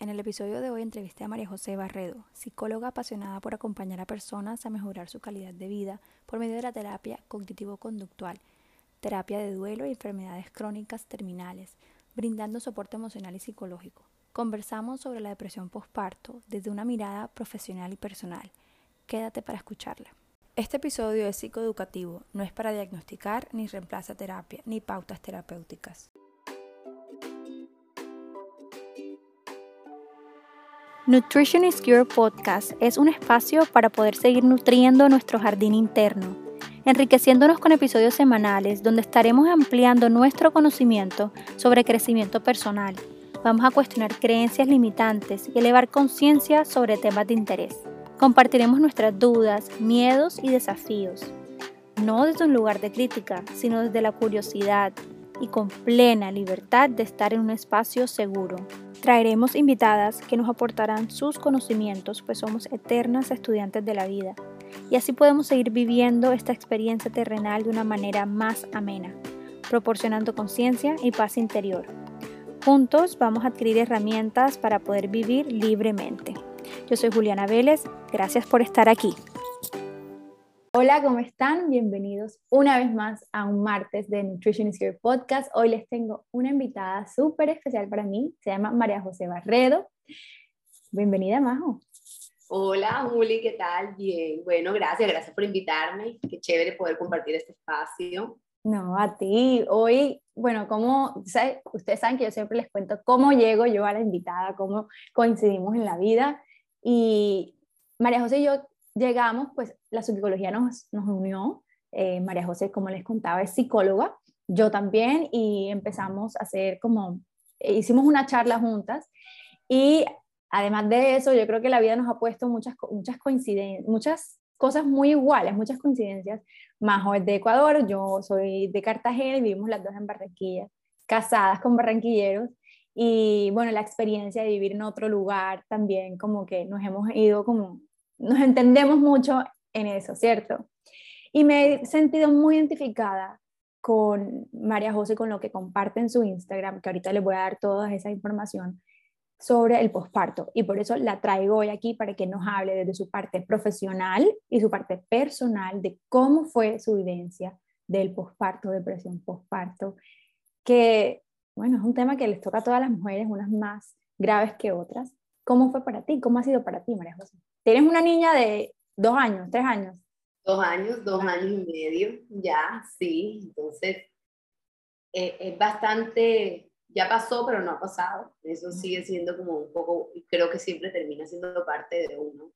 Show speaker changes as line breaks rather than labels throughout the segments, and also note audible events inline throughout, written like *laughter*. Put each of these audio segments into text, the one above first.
En el episodio de hoy entrevisté a María José Barredo, psicóloga apasionada por acompañar a personas a mejorar su calidad de vida por medio de la terapia cognitivo-conductual, terapia de duelo y enfermedades crónicas terminales, brindando soporte emocional y psicológico. Conversamos sobre la depresión postparto desde una mirada profesional y personal. Quédate para escucharla. Este episodio es psicoeducativo, no es para diagnosticar ni reemplaza terapia ni pautas terapéuticas. Nutrition is Cure Podcast es un espacio para poder seguir nutriendo nuestro jardín interno, enriqueciéndonos con episodios semanales donde estaremos ampliando nuestro conocimiento sobre crecimiento personal. Vamos a cuestionar creencias limitantes y elevar conciencia sobre temas de interés. Compartiremos nuestras dudas, miedos y desafíos, no desde un lugar de crítica, sino desde la curiosidad y con plena libertad de estar en un espacio seguro. Traeremos invitadas que nos aportarán sus conocimientos, pues somos eternas estudiantes de la vida, y así podemos seguir viviendo esta experiencia terrenal de una manera más amena, proporcionando conciencia y paz interior. Juntos vamos a adquirir herramientas para poder vivir libremente. Yo soy Juliana Vélez, gracias por estar aquí. Hola, ¿cómo están? Bienvenidos una vez más a un martes de Nutrition is Your Podcast. Hoy les tengo una invitada súper especial para mí, se llama María José Barredo. Bienvenida, Majo.
Hola, Juli, ¿qué tal? Bien, bueno, gracias, gracias por invitarme. Qué chévere poder compartir este espacio.
No, a ti. Hoy, bueno, como ustedes saben que yo siempre les cuento cómo llego yo a la invitada, cómo coincidimos en la vida. Y María José y yo llegamos, pues la psicología nos, nos unió. Eh, María José, como les contaba, es psicóloga, yo también, y empezamos a hacer como, eh, hicimos una charla juntas. Y además de eso, yo creo que la vida nos ha puesto muchas, muchas coincidencias, muchas cosas muy iguales, muchas coincidencias. Majo es de Ecuador, yo soy de Cartagena y vivimos las dos en Barranquilla, casadas con barranquilleros. Y bueno, la experiencia de vivir en otro lugar también, como que nos hemos ido, como, nos entendemos mucho en eso, ¿cierto? Y me he sentido muy identificada con María José, con lo que comparte en su Instagram, que ahorita les voy a dar toda esa información sobre el posparto. Y por eso la traigo hoy aquí para que nos hable desde su parte profesional y su parte personal de cómo fue su vivencia del posparto, depresión posparto, que bueno, es un tema que les toca a todas las mujeres, unas más graves que otras. ¿Cómo fue para ti? ¿Cómo ha sido para ti, María José? Tienes una niña de dos años, tres años.
Dos años, dos años y medio, ya, sí. Entonces, eh, es bastante, ya pasó, pero no ha pasado. Eso sigue siendo como un poco, creo que siempre termina siendo parte de uno,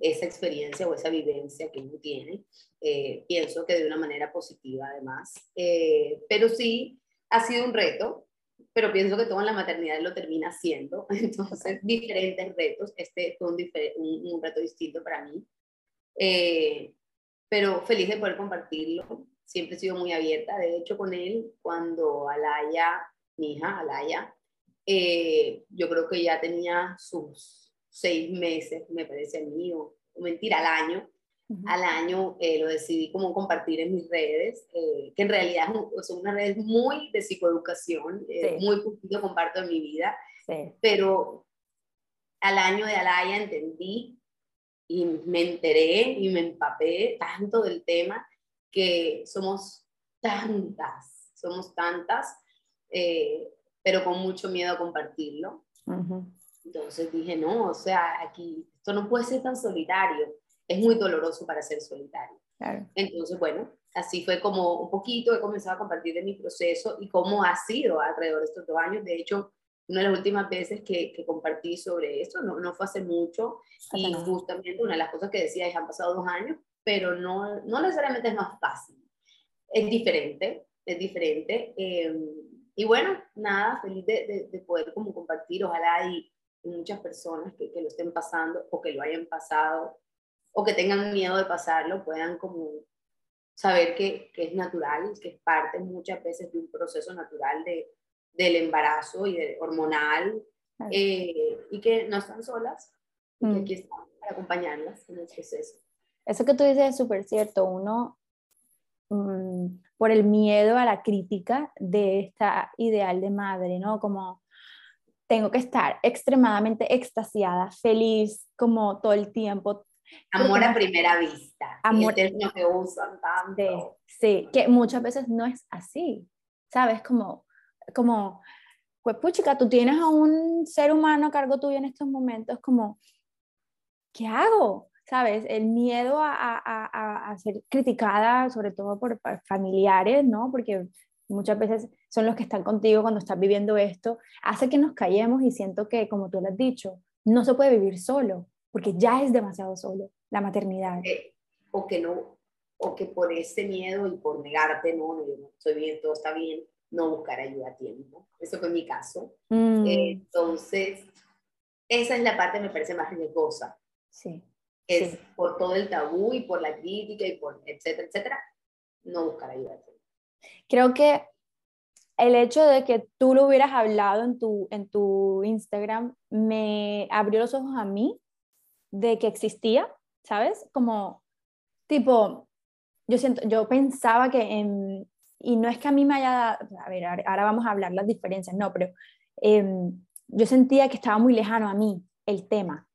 esa experiencia o esa vivencia que uno tiene. Eh, pienso que de una manera positiva, además. Eh, pero sí, ha sido un reto pero pienso que todo en la maternidad lo termina haciendo. *laughs* Entonces, diferentes retos. Este fue un, un, reto distinto para mí. Eh, pero feliz de poder compartirlo. Siempre he sido muy abierta. De hecho, con él, cuando Alaya, mi hija Alaya, eh, yo creo que ya tenía sus seis meses, me parece a mí, o mentira, al año, al año eh, lo decidí como compartir en mis redes, eh, que en realidad son unas redes muy de psicoeducación, eh, muy poquito comparto en mi vida, pero al año de Alaya entendí y me enteré y me empapé tanto del tema que somos tantas, somos tantas, pero con mucho miedo a compartirlo. Entonces dije, no, o sea, aquí esto no puede ser tan solitario es muy doloroso para ser solitario. Entonces, bueno, así fue como un poquito he comenzado a compartir de mi proceso y cómo ha sido alrededor de estos dos años. De hecho, una de las últimas veces que, que compartí sobre esto, no, no, fue hace mucho, y justamente una de las cosas que decía es, han pasado dos años, pero no, no necesariamente es más fácil. Es diferente, es diferente. Em, y bueno, nada, feliz de, de, poder como compartir, ojalá hay muchas personas que, que, lo estén pasando o que lo hayan pasado o que tengan miedo de pasarlo puedan como saber que, que es natural, que es parte muchas veces de un proceso natural de, del embarazo y de hormonal eh, y que no están solas y que mm. aquí estamos para acompañarlas en el proceso.
Eso que tú dices es súper cierto. Uno, mm, por el miedo a la crítica de esta ideal de madre, ¿no? Como tengo que estar extremadamente extasiada, feliz, como todo el tiempo.
Amor a primera vista. Amor. Es lo que usan tanto.
Sí, que muchas veces no es así, ¿sabes? Como, como, pues puchica, tú tienes a un ser humano a cargo tuyo en estos momentos, como, ¿qué hago? ¿Sabes? El miedo a, a, a, ser criticada, sobre todo por, por familiares, ¿no? Porque muchas veces son los que están contigo cuando estás viviendo esto, hace que nos callemos y siento que, como tú lo has dicho, no se puede vivir solo, porque ya es demasiado solo la maternidad.
Eh, o que no, o que por ese miedo y por negarte, no, no, yo no estoy bien, todo está bien, no buscar ayuda a tiempo. Eso fue mi caso. Mm. entonces, esa es la parte que me parece más riesgosa.
Sí.
Es por todo el tabú y por la crítica y por etcétera, etcétera, no buscar ayuda a tiempo.
Creo que el hecho de que tú lo hubieras hablado en tu, en tu Instagram me abrió los ojos a mí de que existía, ¿sabes? Como, tipo, yo siento, yo pensaba que, en, y no es que a mí me haya a ver, ahora vamos a hablar las diferencias, no, pero em, yo sentía que estaba muy lejano a mí el tema,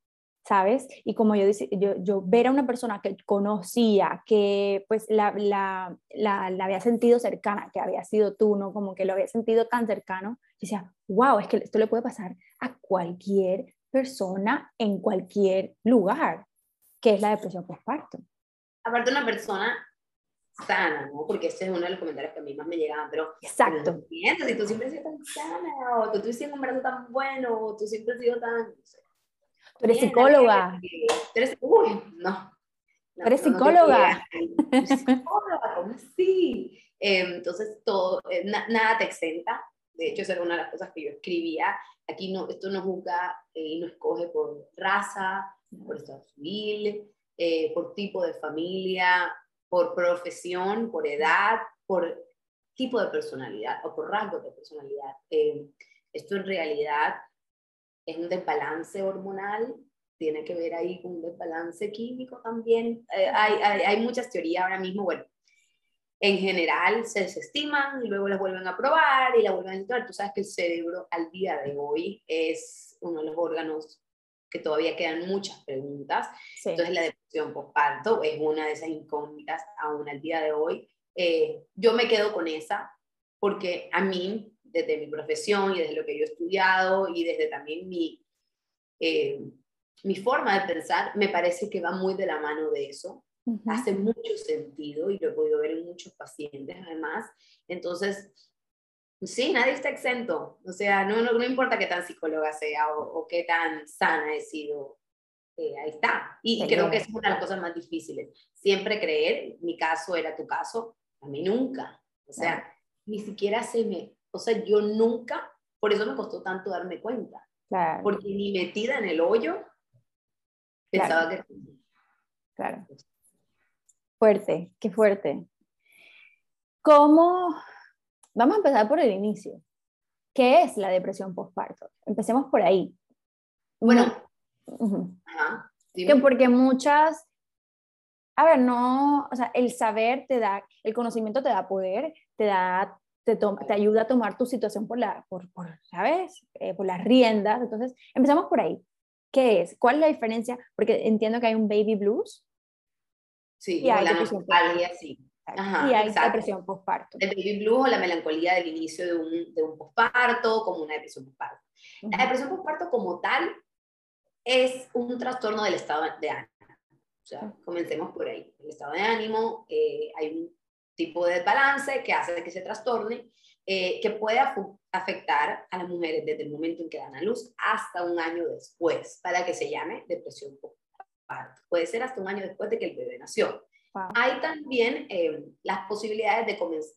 ¿sabes? Y como yo, yo, yo ver a una persona que conocía, que pues la, la, la, había sentido cercana, que había sido tú, ¿no? Como que lo había sentido tan cercano, decía, wow, es que esto le puede pasar a cualquier persona en cualquier lugar, que es la depresión postparto.
Aparte una persona sana, ¿no? Porque ese es uno de los comentarios que a mí más me llegaban, pero...
Exacto.
Pero si tú siempre has sido tan sana, o tú tuviste un embarazo tan bueno, o tú siempre has sido tan...
Tú eres psicóloga.
Tú eres, uy, no.
eres psicóloga.
psicóloga, ¿cómo así? Em, entonces, todo, eh, nada te exenta. De hecho, esa era una de las cosas que yo escribía. Aquí no, esto no juzga eh, y no escoge por raza, por estado civil, eh, por tipo de familia, por profesión, por edad, por tipo de personalidad o por rasgos de personalidad. Em, esto en realidad es un desbalance hormonal, tiene que ver ahí con un desbalance químico también. Eh, hay, hay, hay, muchas teorías ahora mismo, bueno, en general se desestiman y luego las vuelven a probar y la vuelven a entrar. Tú sabes que el cerebro al día de hoy es uno de los órganos que todavía quedan muchas preguntas. Entonces la depresión postparto es una de esas incógnitas aún al día de hoy. Eh, yo me quedo con esa porque a mí desde mi profesión y desde lo que yo he estudiado y desde también mi, eh, mi forma de pensar, me parece que va muy de la mano de eso. Hace mucho sentido y lo he podido ver en muchos pacientes además. Entonces, sí, nadie está exento. O sea, no, no, importa qué tan psicóloga sea o, qué tan sana he sido. Eh, ahí está. Y creo que es una de las cosas más difíciles. Siempre creer, mi caso era tu caso, a mí nunca. O sea, ni siquiera se me o sea, yo nunca, por eso me costó tanto darme cuenta. Claro. Porque ni metida en el hoyo, pensaba que...
Claro. Fuerte, qué fuerte. ¿Cómo? Vamos a empezar por el inicio. ¿Qué es la depresión postparto? Empecemos por ahí.
Bueno,
que porque muchas, a ver, no, o sea, el saber te da, el conocimiento te da poder, te da te, te, ayuda a tomar tu situación por, la, por, por ¿sabes? Eh, por las riendas. Entonces, empezamos por ahí. ¿Qué es? ¿Cuál es la diferencia? Porque entiendo que hay un baby blues.
Sí, y hay la melancolía, sí.
y hay depresión postparto.
El baby blues o la melancolía del inicio de un, de un postparto, como una depresión postparto. La depresión postparto como tal es un trastorno del estado de ánimo. O sea, comencemos por ahí. El estado de ánimo, eh, hay un tipo de desbalance que hace que se trastorne, eh, que puede afectar a las mujeres desde el momento en que dan a luz hasta un año después, para que se llame depresión postparto. Puede ser hasta un año después de que el bebé nació. Hay también eh, las posibilidades de,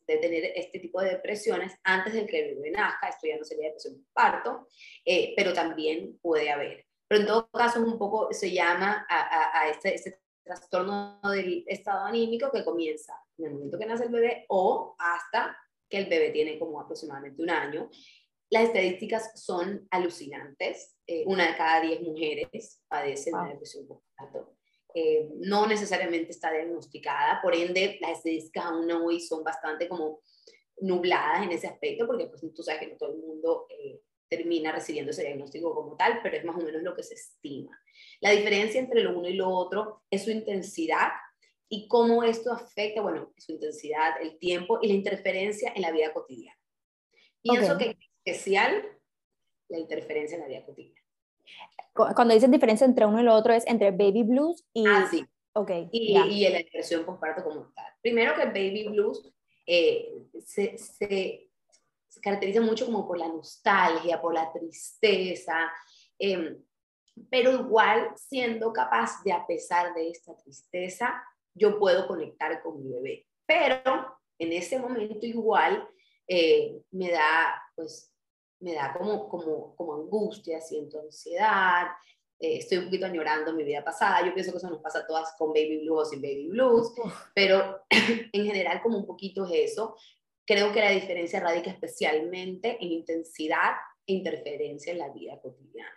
de, tener este tipo de depresiones antes de que el bebé nazca, esto ya no sería depresión postparto, eh, pero también puede haber. Pero en todo caso, un poco se llama a, a, este, este trastorno del estado anímico que comienza en el momento que nace el bebé o hasta que el bebé tiene como aproximadamente un año. Las estadísticas son alucinantes. Eh, una de cada diez mujeres padece una depresión postparto. Eh, no necesariamente está diagnosticada, por ende las estadísticas aún hoy son bastante como nubladas en ese aspecto, porque pues tú sabes que no todo el mundo eh, termina recibiendo ese diagnóstico como tal, pero es más o menos lo que se estima. La diferencia entre lo uno y lo otro es su intensidad y cómo esto afecta, bueno, su intensidad, el tiempo y la interferencia en la vida cotidiana. Pienso que es especial la interferencia en la vida cotidiana.
Cuando dices diferencia entre uno y lo otro es entre baby blues y...
Ah, sí.
Okay,
y, y la depresión postparto como tal. Primero que el baby blues eh, se, se, se, caracteriza mucho como por la nostalgia, por la tristeza, eh, pero igual siendo capaz de, a pesar de esta tristeza, yo puedo conectar con mi bebé. Pero en ese momento igual eh, me da, pues, me da como, como, como angustia, siento ansiedad, eh, estoy un poquito añorando mi vida pasada. Yo pienso que eso nos pasa a todas con baby blues o sin baby blues, pero *clears throat* en general como un poquito es eso. Creo que la diferencia radica especialmente en intensidad e interferencia en la vida cotidiana.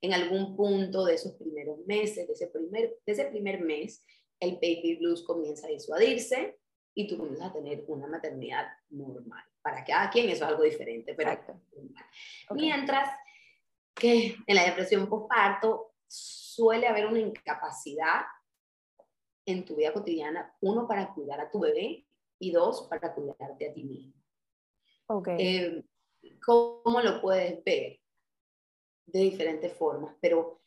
En algún punto de esos primeros meses, de ese primer, de ese primer mes, el baby blues comienza a disuadirse y tú comienzas a tener una maternidad normal. Para cada quien eso es algo diferente, pero Mientras que en la depresión postparto suele haber una incapacidad en tu vida cotidiana, uno, para cuidar a tu bebé y dos, para cuidarte a ti mismo.
Okay.
Eh, ¿Cómo lo puedes ver? De diferentes formas, pero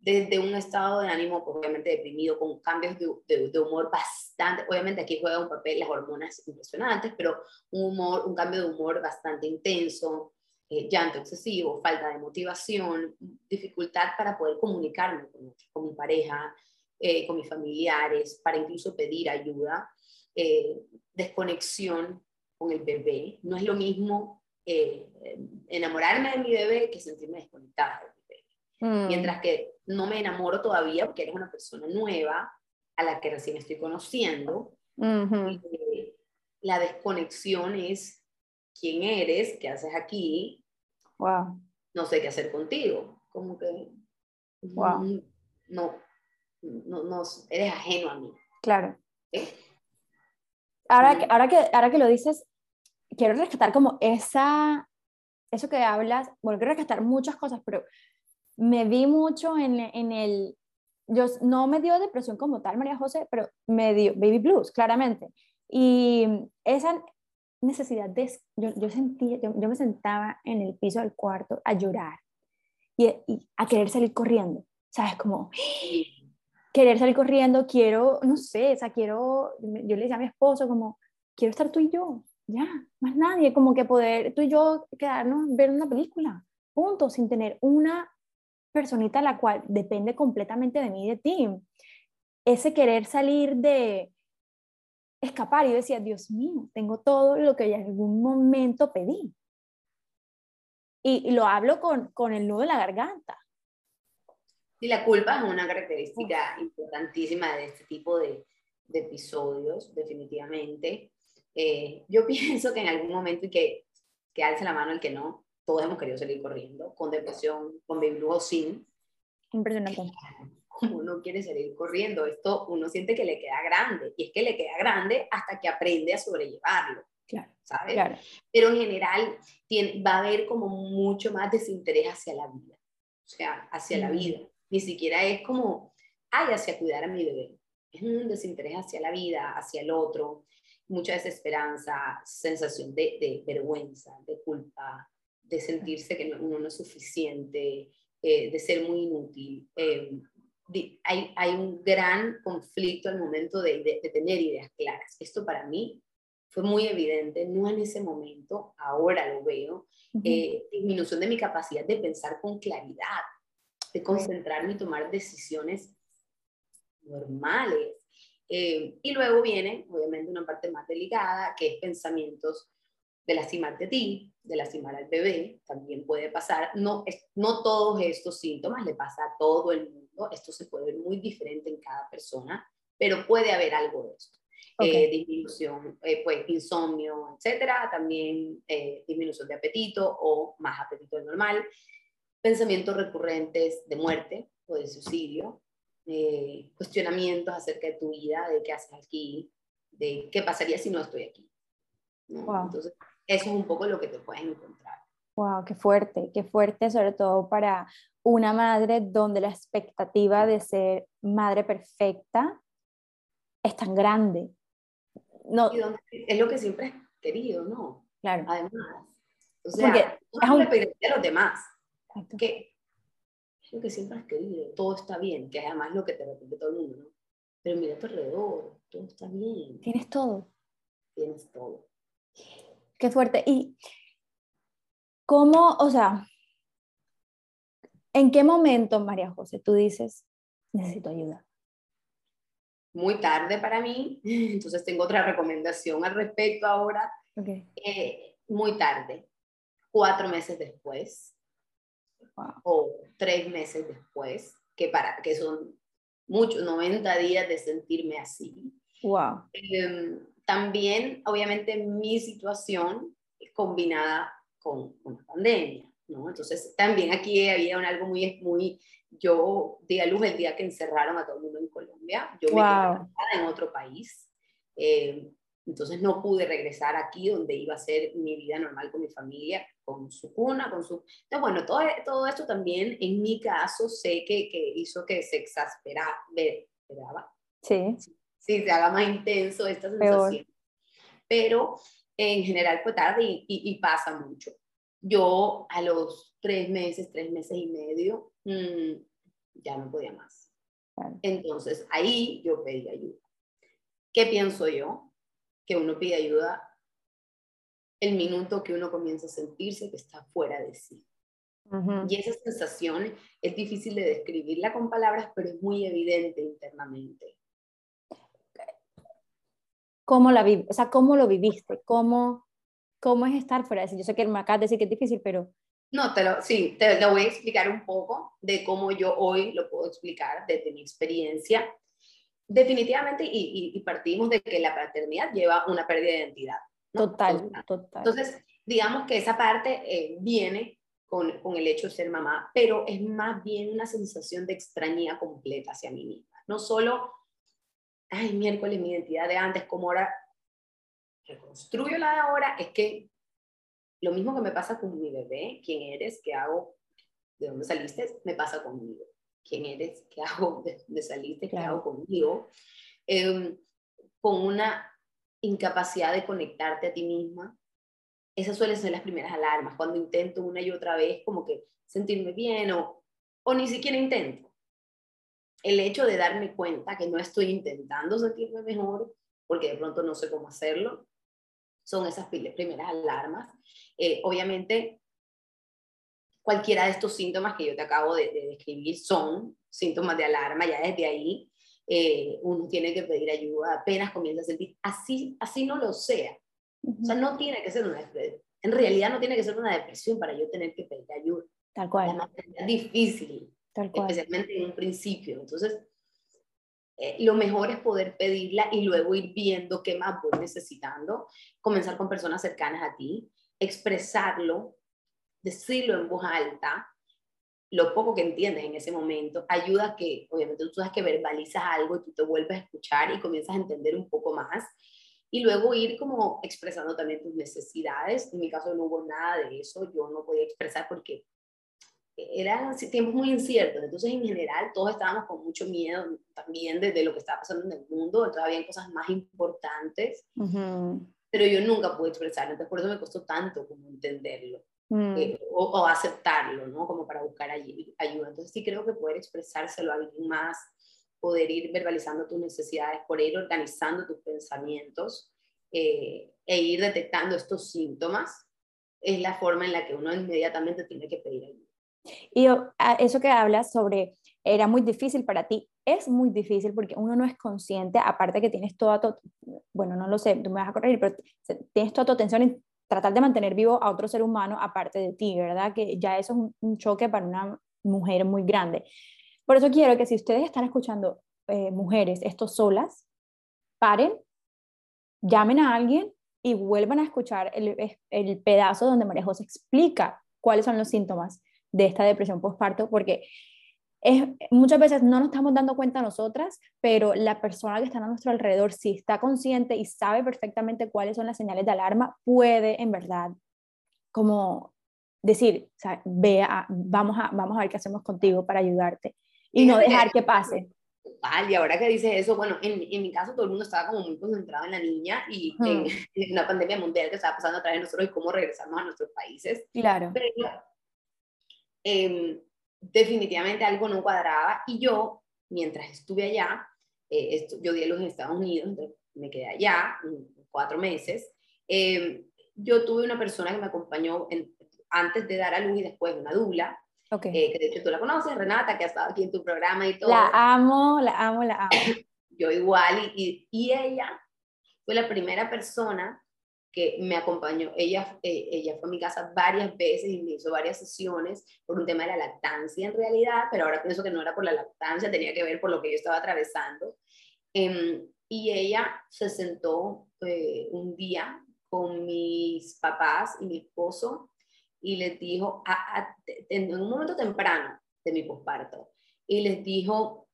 desde un estado de ánimo pues, obviamente deprimido, con cambios de, de, humor bastante, obviamente aquí juega un papel las hormonas impresionantes, pero un humor, un cambio de humor bastante intenso, eh, llanto excesivo, falta de motivación, dificultad para poder comunicarme con, mi pareja, eh, con mis familiares, para incluso pedir ayuda, eh, desconexión con el bebé. No es lo mismo enamorarme de mi bebé que sentirme desconectada. Mm. Mientras que no me enamoro todavía porque eres una persona nueva a la que recién estoy conociendo. la desconexión es quién eres, qué haces aquí.
Wow.
No sé qué hacer contigo. Como que
wow.
no, no, no, eres ajeno a mí.
Claro. Ahora, que, ahora, que, ahora que lo dices, quiero rescatar como esa, eso que hablas, bueno, quiero rescatar muchas cosas, pero me vi mucho en, en, el, yo no me dio depresión como tal, María José, pero me dio baby blues, claramente. Y esa necesidad de, yo, yo sentía, yo, me sentaba en el piso del cuarto a llorar y, a querer salir corriendo, ¿sabes? Como *gasps* querer salir corriendo, quiero, no sé, o sea, quiero, yo le decía a mi esposo como, quiero estar tú y yo, ya, más nadie, como que poder tú y yo quedarnos, ver una película, punto, sin tener una personita la cual depende completamente de mí y de ti. Ese querer salir de escapar y decía, Dios mío, tengo todo lo que en algún momento pedí. Y, lo hablo con, con, el nudo en la garganta.
Y la culpa es una característica importantísima de este tipo de, de episodios, definitivamente. Eh, yo *laughs* pienso que en algún momento, y que, que alce la mano el que no, todos hemos querido salir corriendo, con depresión, con baby o sin.
Impresionante. *laughs*
Uno quiere salir corriendo, esto uno siente que le queda grande, y es que le queda grande hasta que aprende a sobrellevarlo.
Claro,
¿sabes?
Claro.
Pero en general tiene, va a haber como mucho más desinterés hacia la vida, o sea, hacia la vida. Ni siquiera es como, ay, hacia cuidar a mi bebé. Es un desinterés hacia la vida, hacia el otro, mucha desesperanza, sensación de, de vergüenza, de culpa, de sentirse que uno no es suficiente, eh, de ser muy inútil. Eh, hay, hay, un gran conflicto al momento de, de, tener ideas claras. Esto para mí fue muy evidente, no en ese momento, ahora lo veo, eh, disminución de mi capacidad de pensar con claridad, de concentrarme y tomar decisiones normales. y luego viene, obviamente, una parte más delicada, que es pensamientos de lastimarte a ti, de lastimar al bebé, también puede pasar. No, no todos estos síntomas le pasa a todo el mundo, esto se puede ver muy diferente en cada persona, pero puede haber algo de esto. Eh, disminución, eh, pues insomnio, etcétera, también eh, disminución de apetito o más apetito del normal, pensamientos recurrentes de muerte o de suicidio, cuestionamientos acerca de tu vida, de qué haces aquí, de qué pasaría si no estoy aquí. Entonces, eso es un poco lo que te puedes encontrar.
Wow, qué fuerte, qué fuerte, sobre todo para una madre donde la expectativa de ser madre perfecta es tan grande.
No, es lo que siempre he querido, ¿no?
Claro.
Además. O sea, Porque no es un... a los demás. Que es lo que siempre has querido, todo está bien, que es además lo que te repite todo el mundo, ¿no? Pero mira a tu alrededor, todo está bien.
Tienes todo.
Tienes todo.
Qué fuerte. Y cómo, o sea, ¿en qué momento, María José, tú dices, necesito ayuda?
Muy tarde para mí, *laughs* entonces tengo otra recomendación al respecto ahora. Eh, muy tarde, cuatro meses después o tres meses después, que, para, que son muchos, 90 días de sentirme así.
Wow.
Em, también, obviamente, mi situación combinada con una pandemia, ¿no? Entonces, también aquí había un, algo muy, muy, yo di a luz el día que encerraron a todo el mundo en Colombia, yo me quedé en otro país, eh, entonces no pude regresar aquí donde iba a ser mi vida normal con mi familia, con su cuna, con su... Entonces, bueno, todo, todo esto también en mi caso sé que, que hizo que se exasperaba.
Sí.
Sí, se haga más intenso esta sensación. Pero en general fue tarde y, y, pasa mucho. Yo a los tres meses, tres meses y medio, mm, ya no podía más. Entonces ahí yo pedí ayuda. ¿Qué pienso yo? que uno pide ayuda el minuto que uno comienza a sentirse que está fuera de sí. Y esa sensación es difícil de describirla con palabras, pero es muy evidente internamente.
¿Cómo, la o sea, ¿cómo lo viviste? ¿Cómo, ¿Cómo es estar fuera de sí? Yo sé que me acabas de decir que es difícil, pero...
No, te lo, sí, te lo voy a explicar un poco de cómo yo hoy lo puedo explicar desde mi experiencia definitivamente, y, partimos de que la paternidad lleva una pérdida de identidad.
Total, total.
Entonces, digamos que esa parte eh, viene con, con, el hecho de ser mamá, pero es más bien una sensación de extrañía completa hacia mí misma. No solo, ay, miércoles, mi identidad de antes, como ahora reconstruyo la de ahora, es que lo mismo que me pasa con mi bebé, quién eres, qué hago, de dónde saliste, me pasa conmigo. Quién eres, qué hago *laughs* de, salirte, qué hago conmigo, em, con una incapacidad de conectarte a ti misma. Esas suelen ser las primeras alarmas, cuando intento una y otra vez como que sentirme bien o, o ni siquiera intento. El hecho de darme cuenta que no estoy intentando sentirme mejor, porque de pronto no sé cómo hacerlo, son esas primeras alarmas. Eh, obviamente, cualquiera de estos síntomas que yo te acabo de, describir son síntomas de alarma, ya desde ahí eh, uno tiene que pedir ayuda apenas comienza a sentir, así, así no lo sea. O sea, no tiene que ser una depresión. En realidad no tiene que ser una depresión para yo tener que pedir ayuda.
Tal cual.
Es difícil, Especialmente en un principio. Entonces, eh, lo mejor es poder pedirla y luego ir viendo qué más voy necesitando, comenzar con personas cercanas a ti, expresarlo, decirlo en voz alta, lo poco que entiendes en ese momento, ayuda a que, obviamente tú sabes que verbalizas algo y tú te vuelves a escuchar y comienzas a entender un poco más. Y luego ir como expresando también tus necesidades. En mi caso no hubo nada de eso, yo no podía expresar porque eran tiempos muy inciertos. Entonces, en general, todos estábamos con mucho miedo también de, lo que estaba pasando en el mundo. Todavía hay cosas más importantes. Pero yo nunca pude expresarlo. Entonces, por eso me costó tanto como entenderlo. Mm. Eh, o, aceptarlo, ¿no? Como para buscar ayuda. Entonces sí creo que poder expresárselo a alguien más, poder ir verbalizando tus necesidades, por ir organizando tus pensamientos eh, e ir detectando estos síntomas, es la forma en la que uno inmediatamente tiene que pedir ayuda.
Y eso que hablas sobre, era muy difícil para ti, es muy difícil porque uno no es consciente, aparte que tienes toda tu, bueno, no lo sé, tú me vas a corregir, pero tienes toda tu atención tratar de mantener vivo a otro ser humano aparte de ti, ¿verdad? Que ya eso es un, choque para una mujer muy grande. Por eso quiero que si ustedes están escuchando eh, mujeres, esto solas, paren, llamen a alguien y vuelvan a escuchar el, el pedazo donde María José explica cuáles son los síntomas de esta depresión postparto, porque muchas veces no nos estamos dando cuenta nosotras, pero la persona que está a nuestro alrededor, si está consciente y sabe perfectamente cuáles son las señales de alarma, puede en verdad como decir, o sea, vea, vamos a, vamos a ver qué hacemos contigo para ayudarte y no dejar que pase.
Total, y ahora que dices eso, bueno, en, en, mi caso todo el mundo estaba como muy concentrado en la niña y en, *laughs* en, una pandemia mundial que estaba pasando a través de nosotros y cómo regresamos a nuestros países.
Claro.
Pero eh, definitivamente algo no cuadraba y yo, mientras estuve allá, eh, yo di a en Estados Unidos, entonces me quedé allá cuatro meses. Eh, yo tuve una persona que me acompañó en, antes de dar a luz y después una dula, okay. eh, que de hecho tú la conoces, Renata, que ha estado aquí en tu programa y todo.
La amo, la amo, la amo.
yo igual, y, y, ella fue la primera persona que me acompañó. Ella, eh, ella fue a mi casa varias veces y me hizo varias sesiones por un tema de la lactancia en realidad, pero ahora pienso que no era por la lactancia, tenía que ver por lo que yo estaba atravesando. Eh, y ella se sentó eh, un día con mis papás y mi esposo y les dijo, en un momento temprano de mi posparto, y les dijo,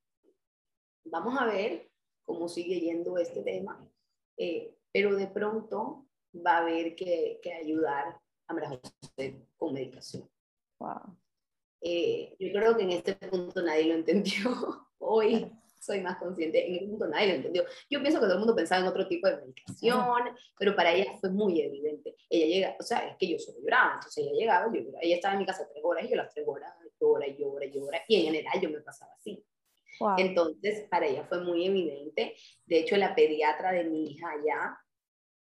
vamos a ver cómo sigue yendo este tema, eh, pero de pronto va a haber que, que ayudar a María José con medicación.
Wow.
Eh, yo creo que en este punto nadie lo entendió. *laughs* Hoy soy más consciente. En este punto nadie lo entendió. Yo pienso que todo el mundo pensaba en otro tipo de medicación, pero para ella fue muy evidente. Ella llega, o sea, es que yo solo lloraba, entonces ella llegaba, yo lloraba. Ella estaba en mi casa tres horas y yo las tres horas llora y llora y llora. Y en general yo me pasaba así. Wow. Entonces, para ella fue muy evidente. De hecho, la pediatra de mi hija allá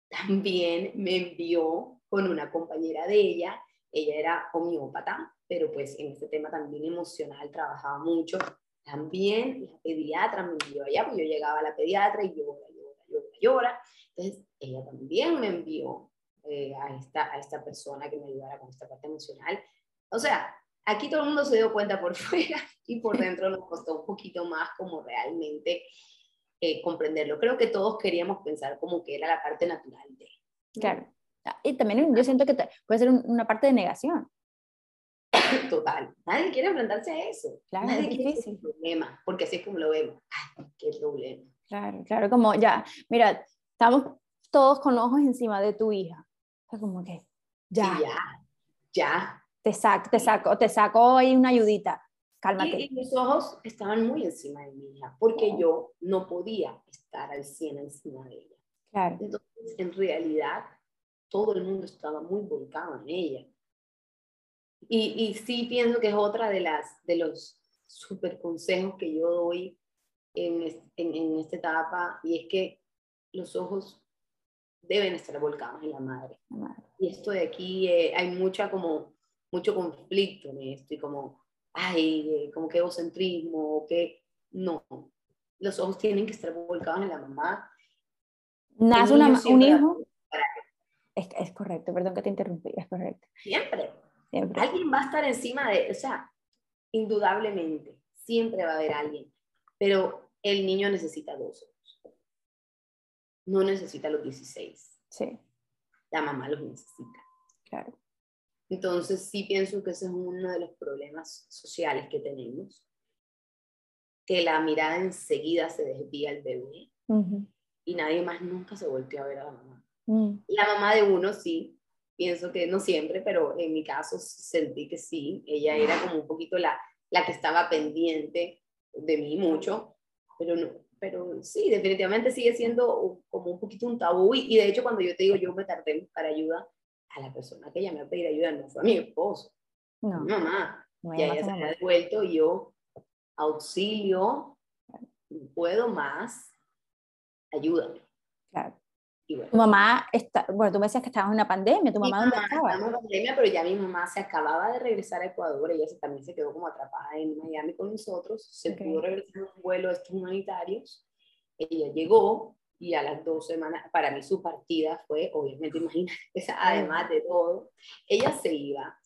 también me envió con una compañera de ella. Ella era homeópata, pero pues en este tema también emocional trabajaba mucho. También la pediatra me envió allá, porque yo llegaba a la pediatra y llora, llora, llora, llora. Entonces, ella también me envió eh, a, esta, a esta persona que me ayudara con esta parte emocional. O sea, aquí todo el mundo se dio cuenta por *laughs* fuera y por dentro nos costó un poquito más como realmente eh, comprenderlo. Creo que todos queríamos pensar como que era la parte natural de.
Claro. Y también yo siento que puede ser una parte de negación. *coughs*
Total. Nadie quiere enfrentarse a eso.
Claro,
Nadie
es
quiere
difícil.
problema, porque así es como lo vemos. Ay, qué problema.
Claro, claro, como ya, mira, estamos todos con ojos encima de tu hija. O sea, como que, ya,
Sí, ya, ya.
te saco, te saco, te saco ahí una ayudita. Cálmate.
Y, y mis ojos estaban muy encima de mi hija, porque yo no podía estar al 100 encima de ella.
Claro,
Entonces, en realidad, todo el mundo estaba muy volcado en ella. Y, y sí pienso que es otra de, las, de los super consejos que yo doy en, en, en esta etapa, y es que los ojos deben estar volcados en la madre.
la madre.
Y esto de aquí, eh, hay mucha como, mucho conflicto en esto, y como, ay, como que egocentrismo, que no. Los ojos tienen que estar volcados en la mamá.
Nace
El
una, un hijo. Es, es correcto, perdón que te interrumpí, es correcto.
Siempre.
Siempre.
Alguien va a estar encima de, o sea, indudablemente, siempre va a haber alguien, pero el niño necesita dos ojos. No necesita los 16,
Sí,
la mamá los necesita.
claro.
Entonces sí pienso que ese es uno de los problemas sociales que tenemos, que la mirada enseguida se desvía al bebé y nadie más nunca se volteó a ver a la mamá.
Mm,
La mamá de uno sí, pienso que no siempre, pero en mi caso sentí que sí, ella era como un poquito la, la que estaba pendiente de mí mucho, pero, no, pero sí, definitivamente sigue siendo como un poquito un tabú. Y, y de hecho cuando yo te digo yo me tardé en buscar ayuda, a la persona que llamé a pedir ayuda no fue a mi esposo,
No,
mi mamá,
no
ya ella se
mamá.
había devuelto y yo, auxilio, no puedo más, ayúdame.
Claro.
Y bueno,
Tu mamá, está, bueno, tú me decías que estabas en una pandemia, ¿tu
Mi
mamá dónde
mamá
estaba?
en pandemia, pero ya mi mamá se acababa de regresar a Ecuador, ella se- también se quedó como atrapada en Miami con nosotros, se
Ok.
pudo regresar en un vuelo de estos humanitarios, ella llegó y a las dos semanas, para mí su partida fue, obviamente, *laughs* imagínate, además de todo, ella se iba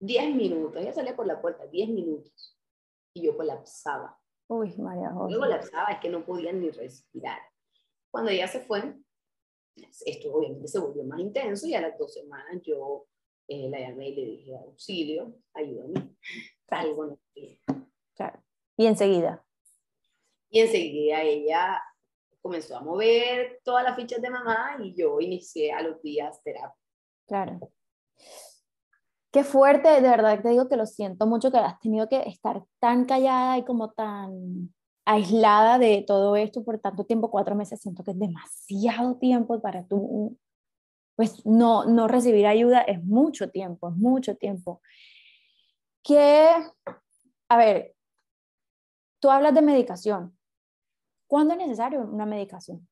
10 minutos, ella salía por la puerta 10 minutos y yo colapsaba,
Uy, María José.
yo colapsaba, es que no podía ni respirar. Cuando ella se fue, esto obviamente se volvió más intenso y a las dos semanas yo eh, la llamé y le dije, auxilio, ayúdame, algo no está bien".
Claro. Y enseguida.
Y enseguida ella comenzó a mover todas las fichas de mamá y yo inicié a los días terapia.
Claro. Qué fuerte, de verdad te digo que lo siento mucho que has tenido que estar tan callada y como tan aislada de todo esto por tanto tiempo, cuatro meses, siento que es demasiado tiempo para tú, pues no, no recibir ayuda, es mucho tiempo, es mucho tiempo. Que, a ver, tú hablas de medicación. ¿Cuándo es necesario una medicación?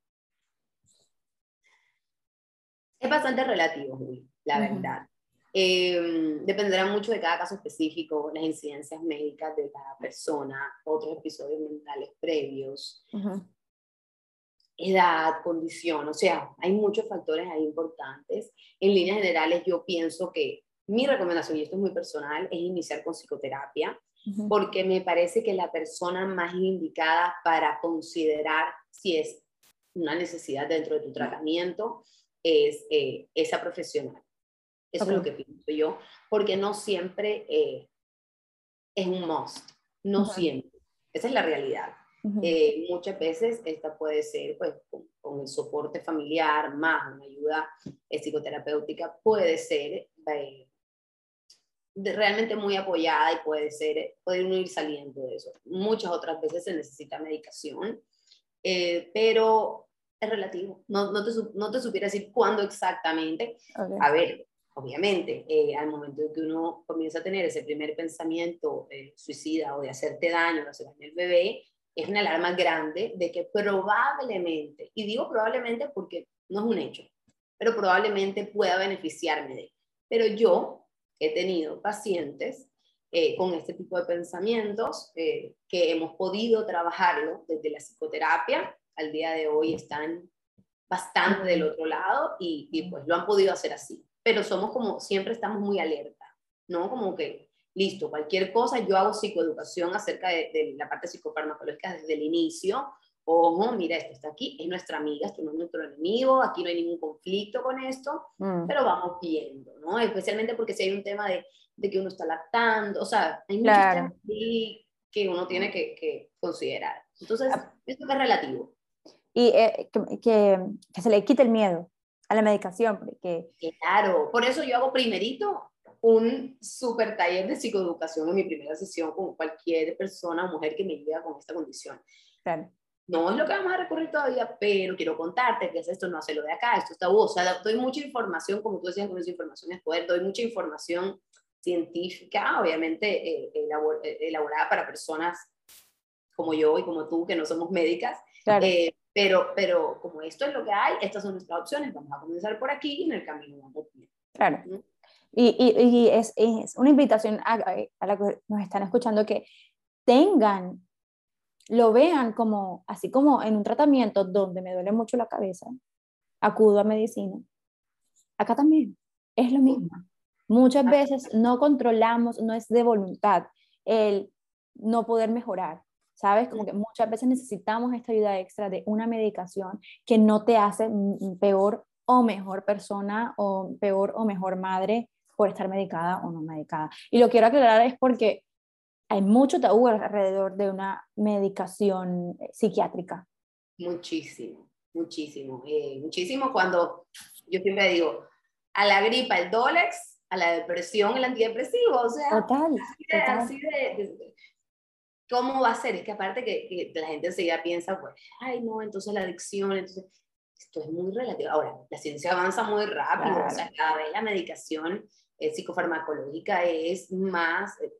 Es bastante relativo, la verdad. Eh, dependerá mucho de cada caso específico, las incidencias médicas de cada persona, otros episodios mentales previos, edad, condición, o sea, hay muchos factores ahí importantes. En líneas generales, yo pienso que mi recomendación, y esto es muy personal, es iniciar con psicoterapia, porque me parece que la persona más indicada para considerar si es una necesidad dentro de tu tratamiento es eh, esa profesional. Eso es lo que pienso yo, porque no siempre eh, es un must, no siempre. Esa es la realidad. Eh, muchas veces esta puede ser pues, con, el soporte familiar más una ayuda psicoterapéutica, puede ser realmente muy apoyada y puede ser, puede uno ir saliendo de eso. Muchas otras veces se necesita medicación, pero es relativo. No, no, te, no te supiera decir cuándo exactamente. A ver, obviamente, eh, al momento de que uno comienza a tener ese primer pensamiento eh, suicida o de hacerte daño, de hacer daño al bebé, es una alarma grande de que probablemente, y digo probablemente porque no es un hecho, pero probablemente pueda beneficiarme de. Pero yo he tenido pacientes eh, con este tipo de pensamientos que hemos podido trabajarlo desde la psicoterapia al día de hoy están bastante del otro lado y, y, pues lo han podido hacer así. Pero somos como, siempre estamos muy alerta, ¿no? Como que, listo, cualquier cosa, yo hago psicoeducación acerca de, la parte psicofarmacológica desde el inicio. Ojo, mira, esto está aquí, es nuestra amiga, esto no es nuestro enemigo, aquí no hay ningún conflicto con esto, mm. pero vamos viendo, ¿no? Especialmente porque si hay un tema de, de que uno está lactando, o sea, hay muchos temas que uno tiene que, que considerar. Entonces, ah. esto es relativo
y eh, que, que, se le quite el miedo a la medicación. Porque...
Claro, por eso yo hago primerito un super taller de psicoeducación en mi primera sesión con cualquier persona o mujer que me llega con esta condición. Claro. No es lo que vamos a recurrir todavía, pero quiero contarte que es esto, no hace lo de acá, esto está vos. O sea, doy mucha información, como tú decías, con esa información es poder, doy mucha información científica, obviamente eh, eh, elaborada para personas como yo y como tú, que no somos médicas, claro. Pero, pero como esto es lo que hay, estas son nuestras opciones, vamos a comenzar por aquí y en el camino vamos bien.
Claro. Y, y, y es, es, una invitación a, a, la que nos están escuchando que tengan, lo vean como, así como en un tratamiento donde me duele mucho la cabeza, acudo a medicina. Acá también es lo mismo. Muchas veces no controlamos, no es de voluntad el no poder mejorar. ¿sabes? Como que muchas veces necesitamos esta ayuda extra de una medicación que no te hace peor o mejor persona o peor o mejor madre por estar medicada o no medicada. Y lo quiero aclarar es porque hay mucho tabú alrededor de una medicación eh, psiquiátrica.
Muchísimo, muchísimo, eh, muchísimo cuando yo siempre digo, a la gripa el Dolex, a la depresión el antidepresivo, o sea,
total,
así de, ¿Cómo va a ser? Es que aparte que, la gente enseguida piensa, pues, ay, no, entonces la adicción, entonces, esto es muy relativo. Ahora, la ciencia avanza muy rápido, o sea, cada vez la medicación eh, psicofarmacológica es más, eh,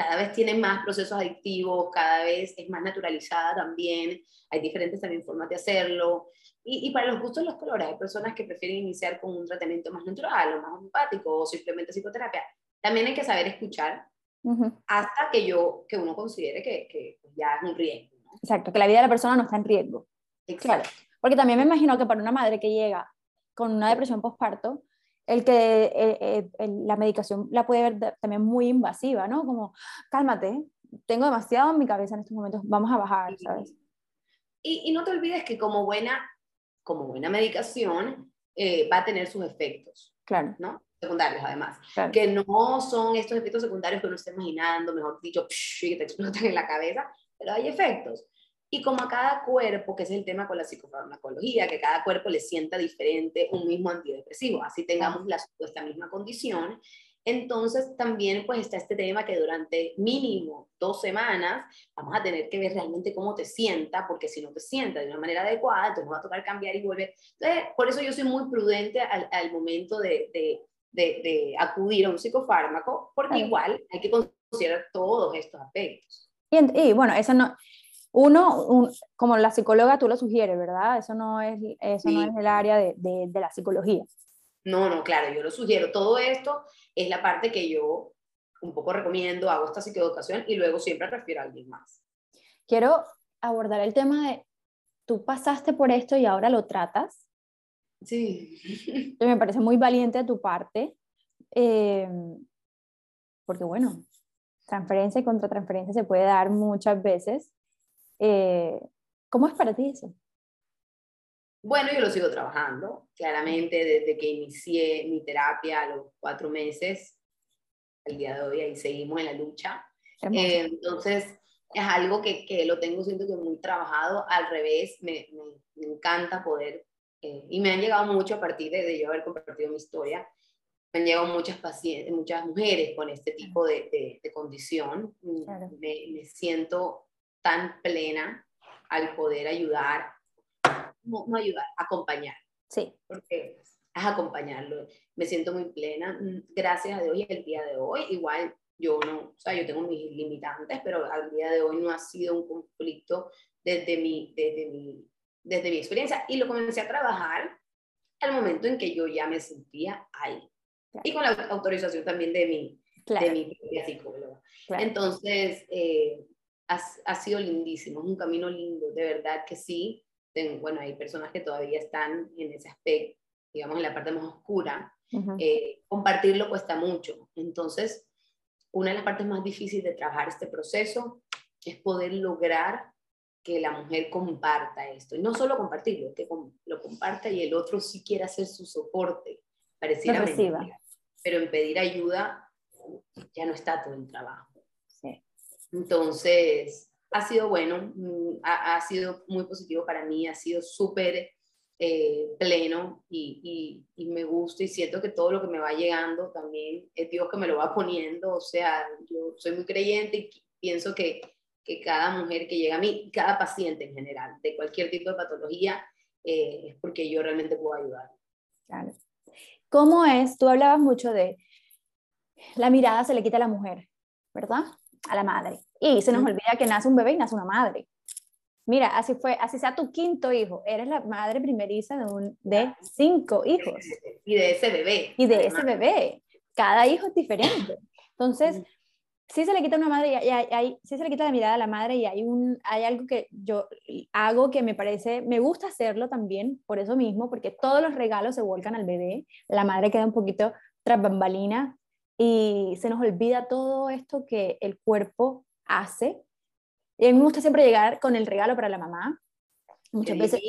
cada vez tiene más procesos adictivos, cada vez es más naturalizada también, hay diferentes también formas de hacerlo. Y, y, para los gustos los colores, hay personas que prefieren iniciar con un tratamiento más natural o más homeopático o simplemente psicoterapia. También hay que saber escuchar hasta que yo, que uno considere que, que, ya es un riesgo.
Exacto, que la vida de la persona no está en riesgo. Claro, porque también me imagino que para una madre que llega con una depresión postparto, el que eh, eh, la medicación la puede ver también muy invasiva, ¿no? Como, cálmate, tengo demasiado en mi cabeza en estos momentos, vamos a bajar, ¿sabes?
Y, y no te olvides que como buena, como buena medicación eh, va a tener sus efectos.
Claro.
¿no? secundarios además, que no son estos efectos secundarios que uno está imaginando, mejor dicho, que te explotan en la cabeza, pero hay efectos. Y como a cada cuerpo, que es el tema con la psicofarmacología, que cada cuerpo le sienta diferente un mismo antidepresivo, así tengamos la supuesta misma condición, Entonces también pues está este tema que durante mínimo dos semanas vamos a tener que ver realmente cómo te sienta, porque si no te sienta de una manera adecuada, entonces va a tocar cambiar y volver. Entonces, por eso yo soy muy prudente al, al momento de, de, de, acudir a un psicofármaco, porque igual hay que considerar todos estos aspectos.
Y, bueno, eso no, uno, como la psicóloga tú lo sugieres, ¿verdad? Eso no es, eso no es el área de, de, de la psicología.
No, no, claro, yo lo sugiero. Todo esto es la parte que yo un poco recomiendo, hago esta psicoeducación y luego siempre refiero a alguien más.
Quiero abordar el tema de, tú pasaste por esto y ahora lo tratas.
Sí.
Me parece muy valiente de tu parte, eh, porque bueno, transferencia y contratransferencia se puede dar muchas veces. Eh, ¿Cómo es para ti eso?
Bueno, yo lo sigo trabajando, claramente desde que inicié mi terapia a los cuatro meses, el día de hoy, ahí seguimos en la lucha. Eh, entonces, es algo que, que, lo tengo, siento que muy trabajado, al revés, me, me, encanta poder, eh, y me han llegado mucho a partir de, yo haber compartido mi historia, me han llegado muchas pacientes, muchas mujeres con este tipo de, de, condición, me, me siento tan plena al poder ayudar no, ayudar, acompañar.
Sí.
Porque es acompañarlo. Me siento muy plena. Mm, gracias a Dios y el día de hoy, igual yo no, o sea, yo tengo mis limitantes, pero al día de hoy no ha sido un conflicto desde mi, desde mi, desde mi experiencia. Y lo comencé a trabajar al momento en que yo ya me sentía ahí. Y con la autorización también de mi, de mi psicóloga. Entonces, eh, ha, sido lindísimo, es un camino lindo, de verdad que sí bueno, hay personas que todavía están en ese aspecto, digamos, en la parte más oscura, eh, compartirlo cuesta mucho. Entonces, una de las partes más difíciles de trabajar este proceso es poder lograr que la mujer comparta esto. Y no solo compartirlo, que lo comparta y el otro sí quiera hacer su soporte. Pareciera pero en pedir ayuda ya no está todo el trabajo. Entonces, ha sido bueno, mm, ha, ha sido muy positivo para mí, ha sido súper eh, pleno y, y, me gusta y siento que todo lo que me va llegando también es Dios que me lo va poniendo, o sea, yo soy muy creyente y pienso que, que cada mujer que llega a mí, cada paciente en general, de cualquier tipo de patología, eh, es porque yo realmente puedo ayudar.
Claro. ¿Cómo es? Tú hablabas mucho de la mirada se le quita a la mujer, ¿verdad? A la madre. Y se nos olvida que nace un bebé y nace una madre. Mira, así fue, así sea tu quinto hijo, eres la madre primeriza de, un, de cinco hijos.
Y de ese bebé.
Y de ese bebé. Cada hijo es diferente. Entonces, si se le quita una madre, y hay, si se le quita la mirada a la madre y hay, un, hay algo que yo hago que me parece, me gusta hacerlo también, por eso mismo, porque todos los regalos se vuelcan al bebé, la madre queda un poquito tras bambalina y se nos olvida todo esto que el cuerpo hace. Y a mí me gusta siempre llegar con el regalo para la mamá.
Muchas veces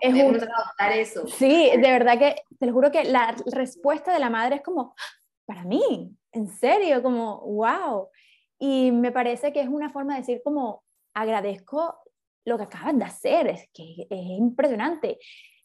es un, eso.
Sí, de verdad que te lo juro que la respuesta de la madre es como, para mí, en serio, como, wow. Y me parece que es una forma de decir como, agradezco lo que acabas de hacer, es que es impresionante.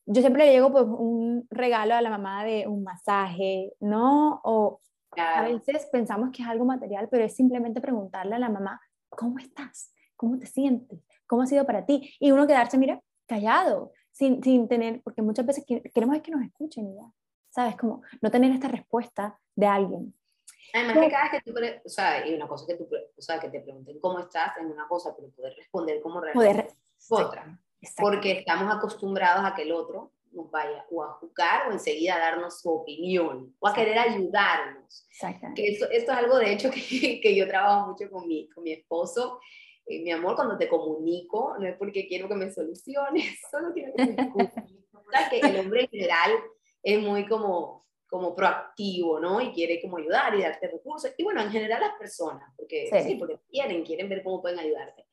Yo siempre le llego pues un regalo a la mamá de un masaje, ¿no? O a veces pensamos que es algo material, pero es simplemente preguntarle a la mamá, ¿cómo estás? ¿Cómo te sientes? ¿Cómo ha sido para ti? Y uno quedarse, mira, callado, sin, sin tener, porque muchas veces queremos que nos escuchen ya, ¿sabes? Como no tener esta respuesta de alguien.
Además que cada vez que tú, o sea, y una cosa que tú, o sea, que te pregunten cómo estás es una cosa, pero poder responder como realmente es otra. Porque estamos acostumbrados a que el otro nos vaya o a juzgar o enseguida a darnos su opinión o a querer ayudarnos. Que esto, esto, es algo de hecho *laughs* que, que, yo trabajo mucho con mi, con mi esposo. Eh, mi amor, cuando te comunico, no es porque quiero que me soluciones, *laughs* solo quiero que me que el hombre en general es muy como, como proactivo, ¿no? Y quiere como ayudar y darte recursos. Y bueno, en general las personas, porque sí, porque quieren, quieren ver cómo pueden ayudarte.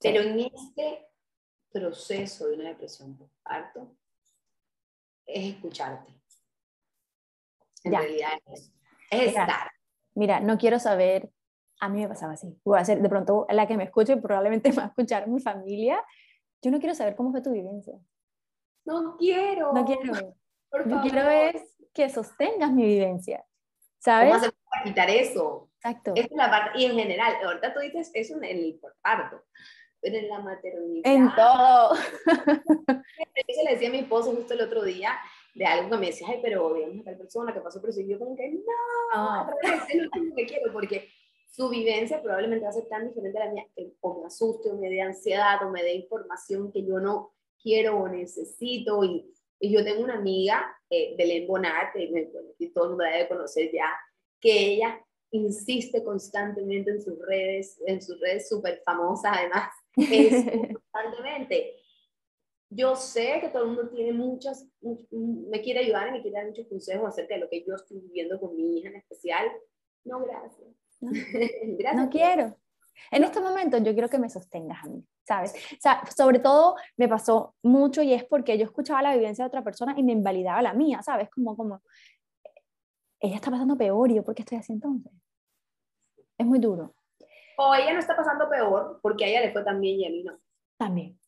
Pero en este proceso de una depresión postparto, es escucharte. En realidad es, estar.
Mira, no quiero saber, a mí me pasaba así, voy a ser de pronto la que me escuche y probablemente *laughs* va a escuchar mi familia. Yo no quiero saber cómo fue tu vivencia.
No quiero.
No quiero. *laughs* Lo que quiero es que sostengas mi vivencia. ¿Sabes?
¿Cómo hacemos para quitar eso.
Exacto.
Es la parte, y en general, ahorita tú dices eso en el parto, pero en la maternidad.
En todo.
Yo le decía a mi esposo justo el otro día de algo que me decía, ay, pero odiamos a tal persona que pasó, pero si yo como que no,
Ah. *laughs*
es lo último que quiero, porque su vivencia probablemente va a ser tan diferente a la mía, que o me asuste, o me dé ansiedad, o me dé información que yo no quiero o necesito, y, y yo tengo una amiga, eh, Belén Bonat, que me- que todo el mundo la debe conocer ya, que ella insiste constantemente en sus redes, en sus redes súper famosas además, es *laughs* constantemente. Yo sé que todo el mundo tiene muchas, mu- me quiere ayudar y me quiere dar muchos consejos acerca de lo que yo estoy viviendo con mi hija en especial. No, gracias.
No. *laughs*
gracias.
No quiero. En este momento yo quiero que me sostengas a mí, ¿sabes? O sea, sobre todo me pasó mucho y es porque yo escuchaba la vivencia de otra persona y me invalidaba la mía, ¿sabes? Como, como, ella está pasando peor y yo, ¿por qué estoy así entonces? Es muy duro.
O ella no está pasando peor porque a ella le fue tan bien y a mí no.
También.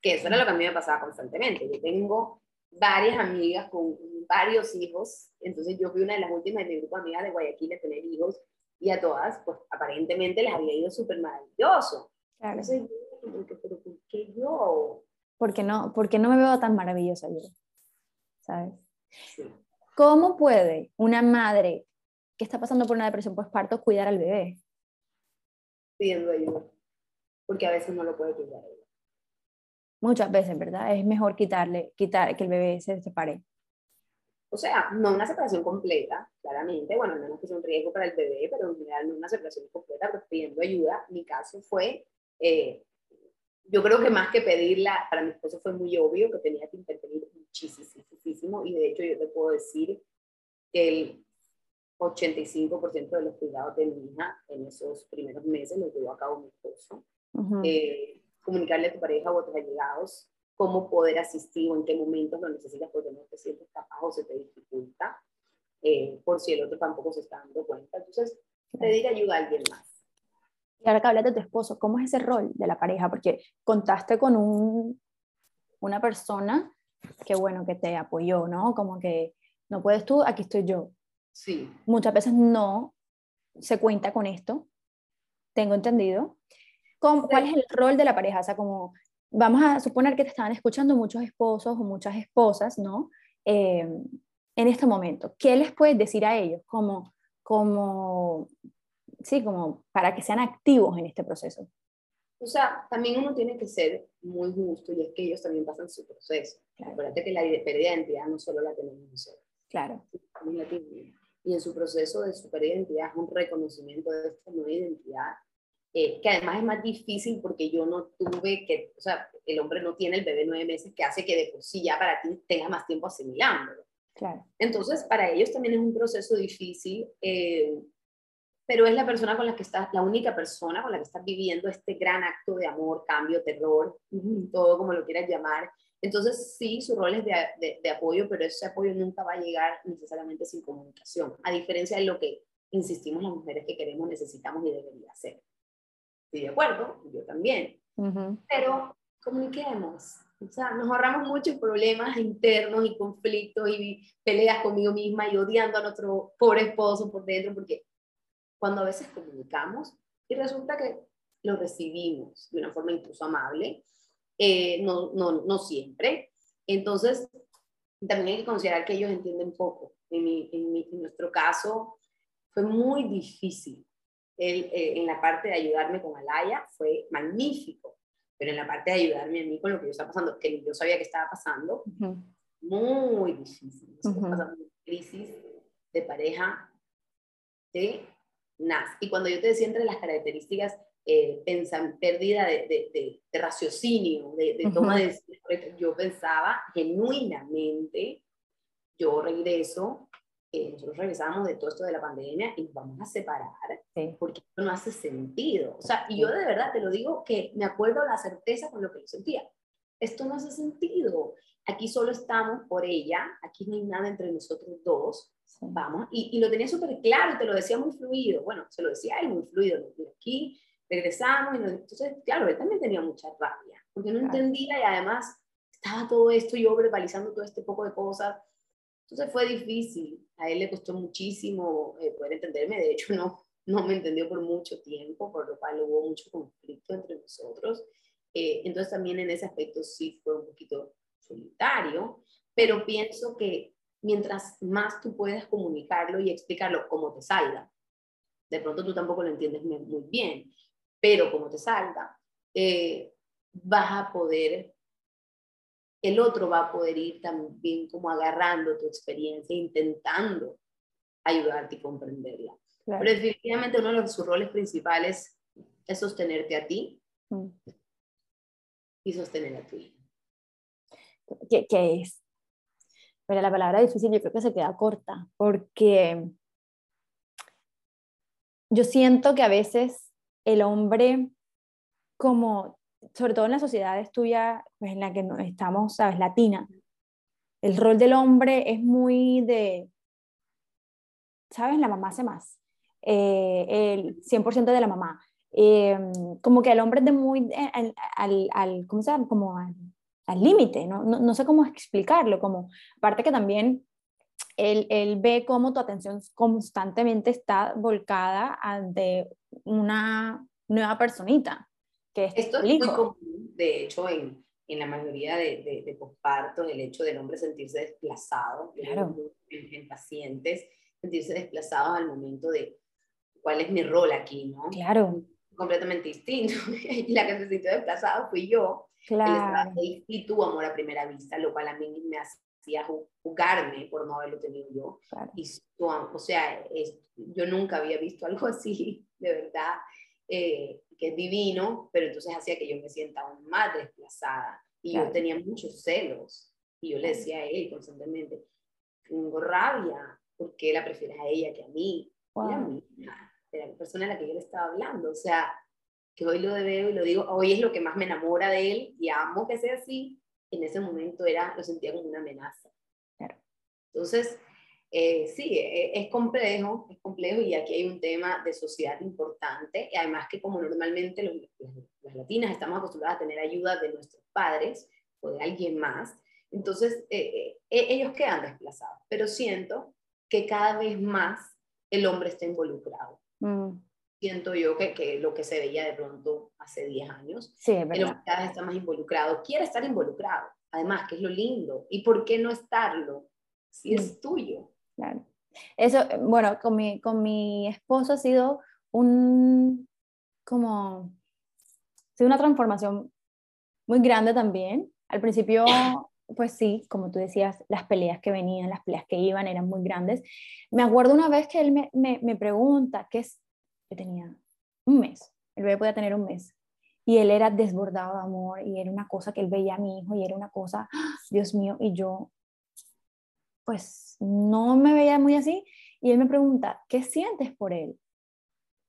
Que eso era lo que a mí me pasaba constantemente. Yo tengo varias amigas con varios hijos, entonces yo fui una de las últimas de mi grupo de amigas de Guayaquil a tener hijos y a todas, pues aparentemente les había ido súper maravilloso.
Claro.
Entonces yo, pero ¿por qué yo?
Porque no, porque no me veo tan maravillosa yo, ¿sabes?
Sí.
¿Cómo puede una madre que está pasando por una depresión postparto cuidar al bebé?
Pidiendo ayuda, porque a veces no lo puede cuidar ella.
Muchas veces, ¿verdad? Es mejor quitarle, quitar que el bebé se separe.
O sea, no una separación completa, claramente, bueno, menos que sea un riesgo para el bebé, pero en general no una separación completa, pero pidiendo ayuda. Mi caso fue, eh, yo creo que más que pedirla, para mi esposo fue muy obvio que tenía que intervenir muchísimo, y de hecho yo te puedo decir que el 85% de los cuidados de mi hija en esos primeros meses los llevó a cabo mi esposo.
Ujú.
eh, comunicarle a tu pareja o a tus allegados cómo poder asistir o en qué momentos lo necesitas porque no te sientes capaz o se te dificulta, eh, por si el otro tampoco se está dando cuenta. Entonces, pedir ayuda a alguien más.
Y ahora que hablas de tu esposo, ¿cómo es ese rol de la pareja? Porque contaste con un, una persona que, bueno, que te apoyó, ¿no? Como que no puedes tú, aquí estoy yo.
Sí,
Muchas veces no se cuenta con esto, tengo entendido. ¿Cómo- ¿Cuál es el rol de la pareja? O sea, como vamos a suponer que te estaban escuchando muchos esposos o muchas esposas, ¿no? Eh, en este momento, ¿qué les puedes decir a ellos? Como, como, sí, como para que sean activos en este proceso.
o sea, también uno tiene que ser muy justo y es que ellos también pasan su proceso.
Claro.
Acuérdate que la pérdida de identidad no solo la tenemos nosotros,
Claro,
también la tienen ellos. Y en su proceso de su pérdida de identidad es un reconocimiento de esta nueva identidad eh, que además es más difícil porque yo no tuve que, o sea, el hombre no tiene el bebé nueve meses que hace que de por sí ya para ti tenga más tiempo asimilándolo.
claro.
Entonces, para ellos también es un proceso difícil, eh, pero es la persona con la que estás, la única persona con la que estás viviendo este gran acto de amor, cambio, terror, todo como lo quieras llamar. Entonces, sí, su rol es de, de, de apoyo, pero ese apoyo nunca va a llegar necesariamente sin comunicación, a diferencia de lo que insistimos las mujeres que queremos, necesitamos y debería ser. Estoy de acuerdo, yo también,
Ujú.
pero comuniquemos. O sea, nos ahorramos muchos problemas internos y conflictos y peleas conmigo misma y odiando a nuestro pobre esposo por dentro, porque cuando a veces comunicamos y resulta que lo recibimos de una forma incluso amable, eh, no, no, no siempre. Entonces, también hay que considerar que ellos entienden poco. En, mi, en, mi, en nuestro caso, fue muy difícil. Él, eh, en la parte de ayudarme con Alaya fue magnífico, pero en la parte de ayudarme a mí con lo que yo estaba pasando, que yo sabía que estaba pasando, muy difícil. Estoy
Ujú.
pasando una crisis de pareja de NAS. Y cuando yo te decía entre las características, eh, pensan, pérdida de, de, de, de raciocinio, de, toma de decisiones, yo pensaba genuinamente, yo regreso, eh, nosotros regresamos de todo esto de la pandemia y nos vamos a separar
Sí.
porque esto no hace sentido. O sea, y yo de verdad te lo digo que me acuerdo la certeza con lo que yo sentía. Esto no hace sentido. Aquí solo estamos por ella, aquí no hay nada entre nosotros dos. Vamos, y, y lo tenía súper claro te lo decía muy fluido. Bueno, se lo decía él muy fluido. Aquí regresamos y nos- entonces, claro, él también tenía mucha rabia porque no
Claro.
entendía y además estaba todo esto yo verbalizando todo este poco de cosas. Entonces fue difícil, a él le costó muchísimo eh, poder entenderme, de hecho *laughs* no, no me entendió por mucho tiempo, por lo cual hubo mucho conflicto entre nosotros. Eh, entonces también en ese aspecto sí fue un poquito solitario, pero pienso que mientras más tú puedas comunicarlo y explicarlo como te salga, de pronto tú tampoco lo entiendes muy bien, pero como te salga, eh, vas a poder, el otro va a poder ir también como agarrando tu experiencia, intentando ayudarte y comprenderla. Pero definitivamente uno de sus roles principales es sostenerte a ti mm. y sostener a tu hijo.
¿Qué, ¿Qué, es? Pero la palabra difícil yo creo que se queda corta, porque yo siento que a veces el hombre, como, sobre todo en las sociedades tuyas, pues en la que estamos, sabes, latina, el rol del hombre es muy de, sabes, la mamá hace más, eh, el 100% de la mamá. Eh, como que el hombre es de muy, al, al, al ¿cómo se llama? Como al límite, ¿no? ¿no? No sé cómo explicarlo, como, aparte que también él, él, ve cómo tu atención constantemente está volcada ante una nueva personita. Que es
Esto es muy común, de hecho, en, en la mayoría de, de, de el hecho del hombre sentirse desplazado,
claro.
en, en, pacientes, sentirse desplazado al momento de cuál es mi rol aquí, ¿no?
Claro.
Completamente distinto. *laughs* la que se sintió desplazado fui yo.
Claro.
y tu amor a primera vista, lo cual a mí me hacía jugarme por no haberlo tenido yo.
Claro.
Y, o sea, es, yo nunca había visto algo *laughs* así, de verdad, eh, que es divino, pero entonces hacía que yo me sienta aún más desplazada. Y claro. yo tenía muchos celos. Y yo le decía a él constantemente, tengo rabia, porque la prefieres a ella que a mí? Wow. a mí, era la persona a la que yo le estaba hablando. O sea, que hoy lo veo y lo digo, hoy es lo que más me enamora de él y amo que sea así, en ese momento era, lo sentía como una amenaza.
Claro.
Entonces, eh, sí, es, es, complejo, es complejo y aquí hay un tema de sociedad importante y además que como normalmente los, las, latinas estamos acostumbradas a tener ayuda de nuestros padres o de alguien más, entonces eh, eh, ellos quedan desplazados, pero siento que cada vez más el hombre está involucrado.
Mm
siento yo que, que, lo que se veía de pronto hace 10 años.
Sí, es verdad.
El cada vez está más involucrado, quiere estar involucrado, además, que es lo lindo. ¿Y por qué no estarlo si mm. es tuyo?
Claro. Eso, bueno, con mi, con mi esposo ha sido un, como, ha sido una transformación muy grande también. Al principio, pues sí, como tú decías, las peleas que venían, las peleas que iban eran muy grandes. Me acuerdo una vez que él me, me, me pregunta, ¿qué es, tenía un mes, el bebé podía tener un mes, y él era desbordado de amor, y era una cosa que él veía a mi hijo, y era una cosa, ¡ah! Dios mío, y yo, pues no me veía muy así, y él me pregunta, ¿qué sientes por él?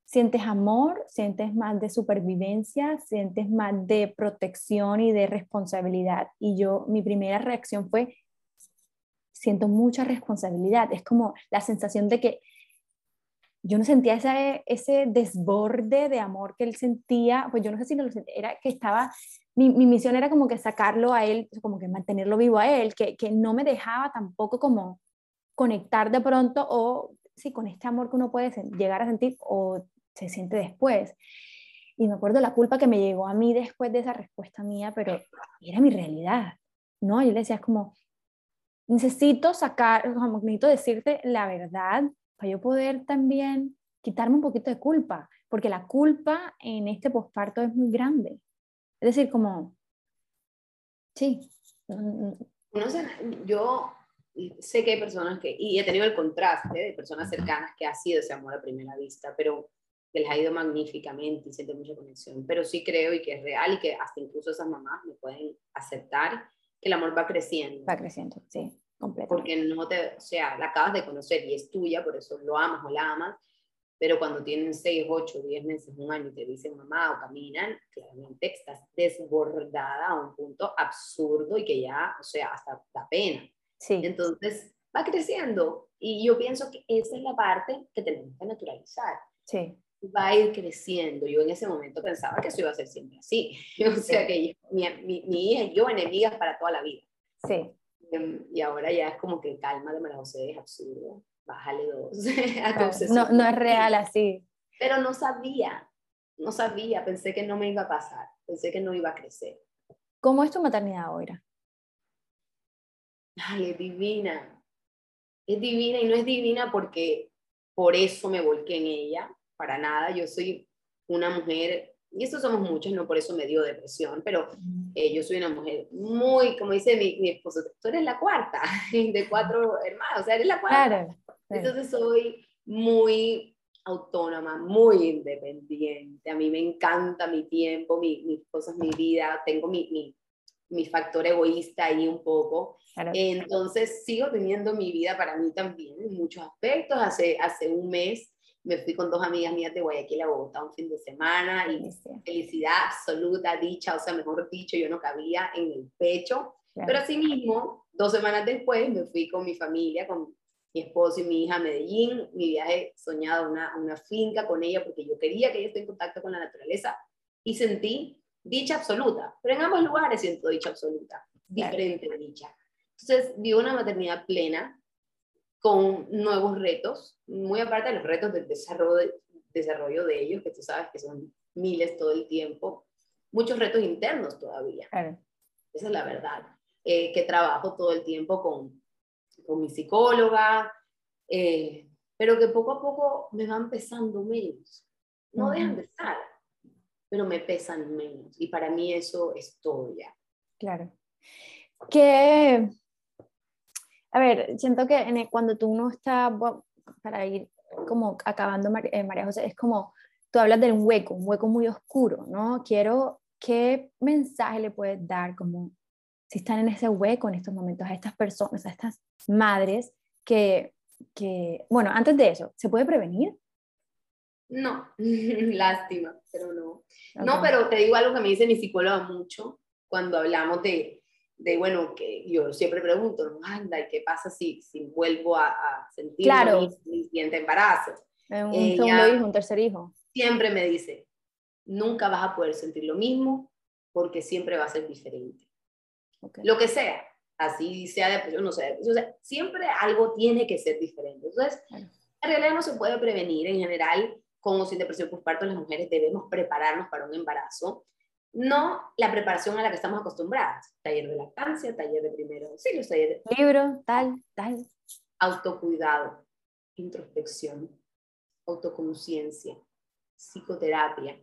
¿Sientes amor? ¿Sientes más de supervivencia? ¿Sientes más de protección y de responsabilidad? Y yo, mi primera reacción fue, siento mucha responsabilidad. Es como la sensación de que yo no sentía ese, ese desborde de amor que él sentía, pues yo no sé si lo sentía, era que estaba, mi, mi, misión era como que sacarlo a él, como que mantenerlo vivo a él, que, que no me dejaba tampoco como conectar de pronto o sí, con este amor que uno puede llegar a sentir o se siente después. Y me acuerdo la culpa que me llegó a mí después de esa respuesta mía, pero era mi realidad, ¿no? Yo le decía, es como, necesito sacar, como, necesito decirte la verdad para yo poder también quitarme un poquito de culpa, porque la culpa en este posparto es muy grande. Es decir, como, sí.
No sé, yo sé que hay personas que, y he tenido el contraste de personas cercanas que ha sido ese amor a primera vista, pero que les ha ido magníficamente y siente mucha conexión, pero sí creo y que es real y que hasta incluso esas mamás me pueden aceptar que el amor va creciendo.
Va creciendo, sí.
Porque no te, o sea, la acabas de conocer y es tuya, por eso lo amas o la amas, pero cuando tienen 6, 8, 10 meses, un año y te dicen mamá o caminan, claramente estás desbordada a un punto absurdo y que ya, o sea, hasta da pena.
Sí.
Entonces, va creciendo y yo pienso que esa es la parte que tenemos que naturalizar.
Sí.
Va a ir creciendo. Yo en ese momento pensaba que eso iba a ser siempre así. *laughs* O sea, que yo, mi, mi, mi hija y yo enemigas para toda la vida.
Sí
y ahora ya es como que calma de María José es absurdo, bájale dos. *laughs*
no, no es real así.
Pero no sabía, no sabía, pensé que no me iba a pasar, pensé que no iba a crecer.
¿Cómo es tu maternidad ahora?
Ay, es divina. Es divina y no es divina porque por eso me volqué en ella, para nada. Yo soy una mujer, y eso somos muchos, no por eso me dio depresión, pero eh, yo soy una mujer muy, como dice mi, mi, esposo, tú eres la cuarta *laughs* de cuatro hermanos, o sea, eres la cuarta. Entonces soy muy autónoma, muy independiente. A mí me encanta mi tiempo, mi, mis cosas, mi vida. Tengo mi, mi, mi factor egoísta ahí un poco. Entonces sigo teniendo mi vida para mí también en muchos aspectos. Hace, hace un mes me fui con dos amigas mías de Guayaquil a Bogotá un fin de semana y felicidad absoluta, dicha, o sea, mejor dicho, yo no cabía en el pecho. Pero así mismo, dos semanas después, me fui con mi familia, con mi esposo y mi hija a Medellín, mi viaje soñado una, una finca con ella porque yo quería que ella esté en contacto con la naturaleza y sentí dicha absoluta, pero en ambos lugares siento dicha absoluta, diferente dicha. Entonces, vivo una maternidad plena, con nuevos retos, muy aparte de los retos del desarrollo de, desarrollo de ellos, que tú sabes que son miles todo el tiempo, muchos retos internos todavía. Esa es la verdad. Eh, que trabajo todo el tiempo con, con mi psicóloga, eh, pero que poco a poco me van pesando menos. No dejan de estar, pero me pesan menos. Y para mí eso es todo ya.
Claro. Que, a ver, siento que cuando tú no estás, para ir como acabando, eh, María José, es como, tú hablas de un hueco, un hueco muy oscuro, ¿no? Quiero, ¿qué mensaje le puedes dar como si están en ese hueco en estos momentos a estas personas, a estas madres que, que bueno, antes de eso, ¿se puede prevenir?
No, *laughs* lástima, pero no. No, pero te digo algo que me dice mi psicóloga mucho cuando hablamos de, de bueno, que yo siempre pregunto, anda, ¿y qué pasa si, si vuelvo a, a sentir
claro.
mi siguiente embarazo?
Un segundo hijo, un tercer hijo.
Siempre me dice, nunca vas a poder sentir lo mismo porque siempre va a ser diferente. Lo que sea, así sea depresión, no sea o sea, siempre algo tiene que ser diferente. Entonces, en realidad no se puede prevenir en general con o sin depresión postparto, las mujeres debemos prepararnos para un embarazo. No la preparación a la que estamos acostumbradas. Taller de lactancia, taller de primero auxilio, taller
de... Libro, tal, tal.
Autocuidado, introspección, autoconciencia, psicoterapia,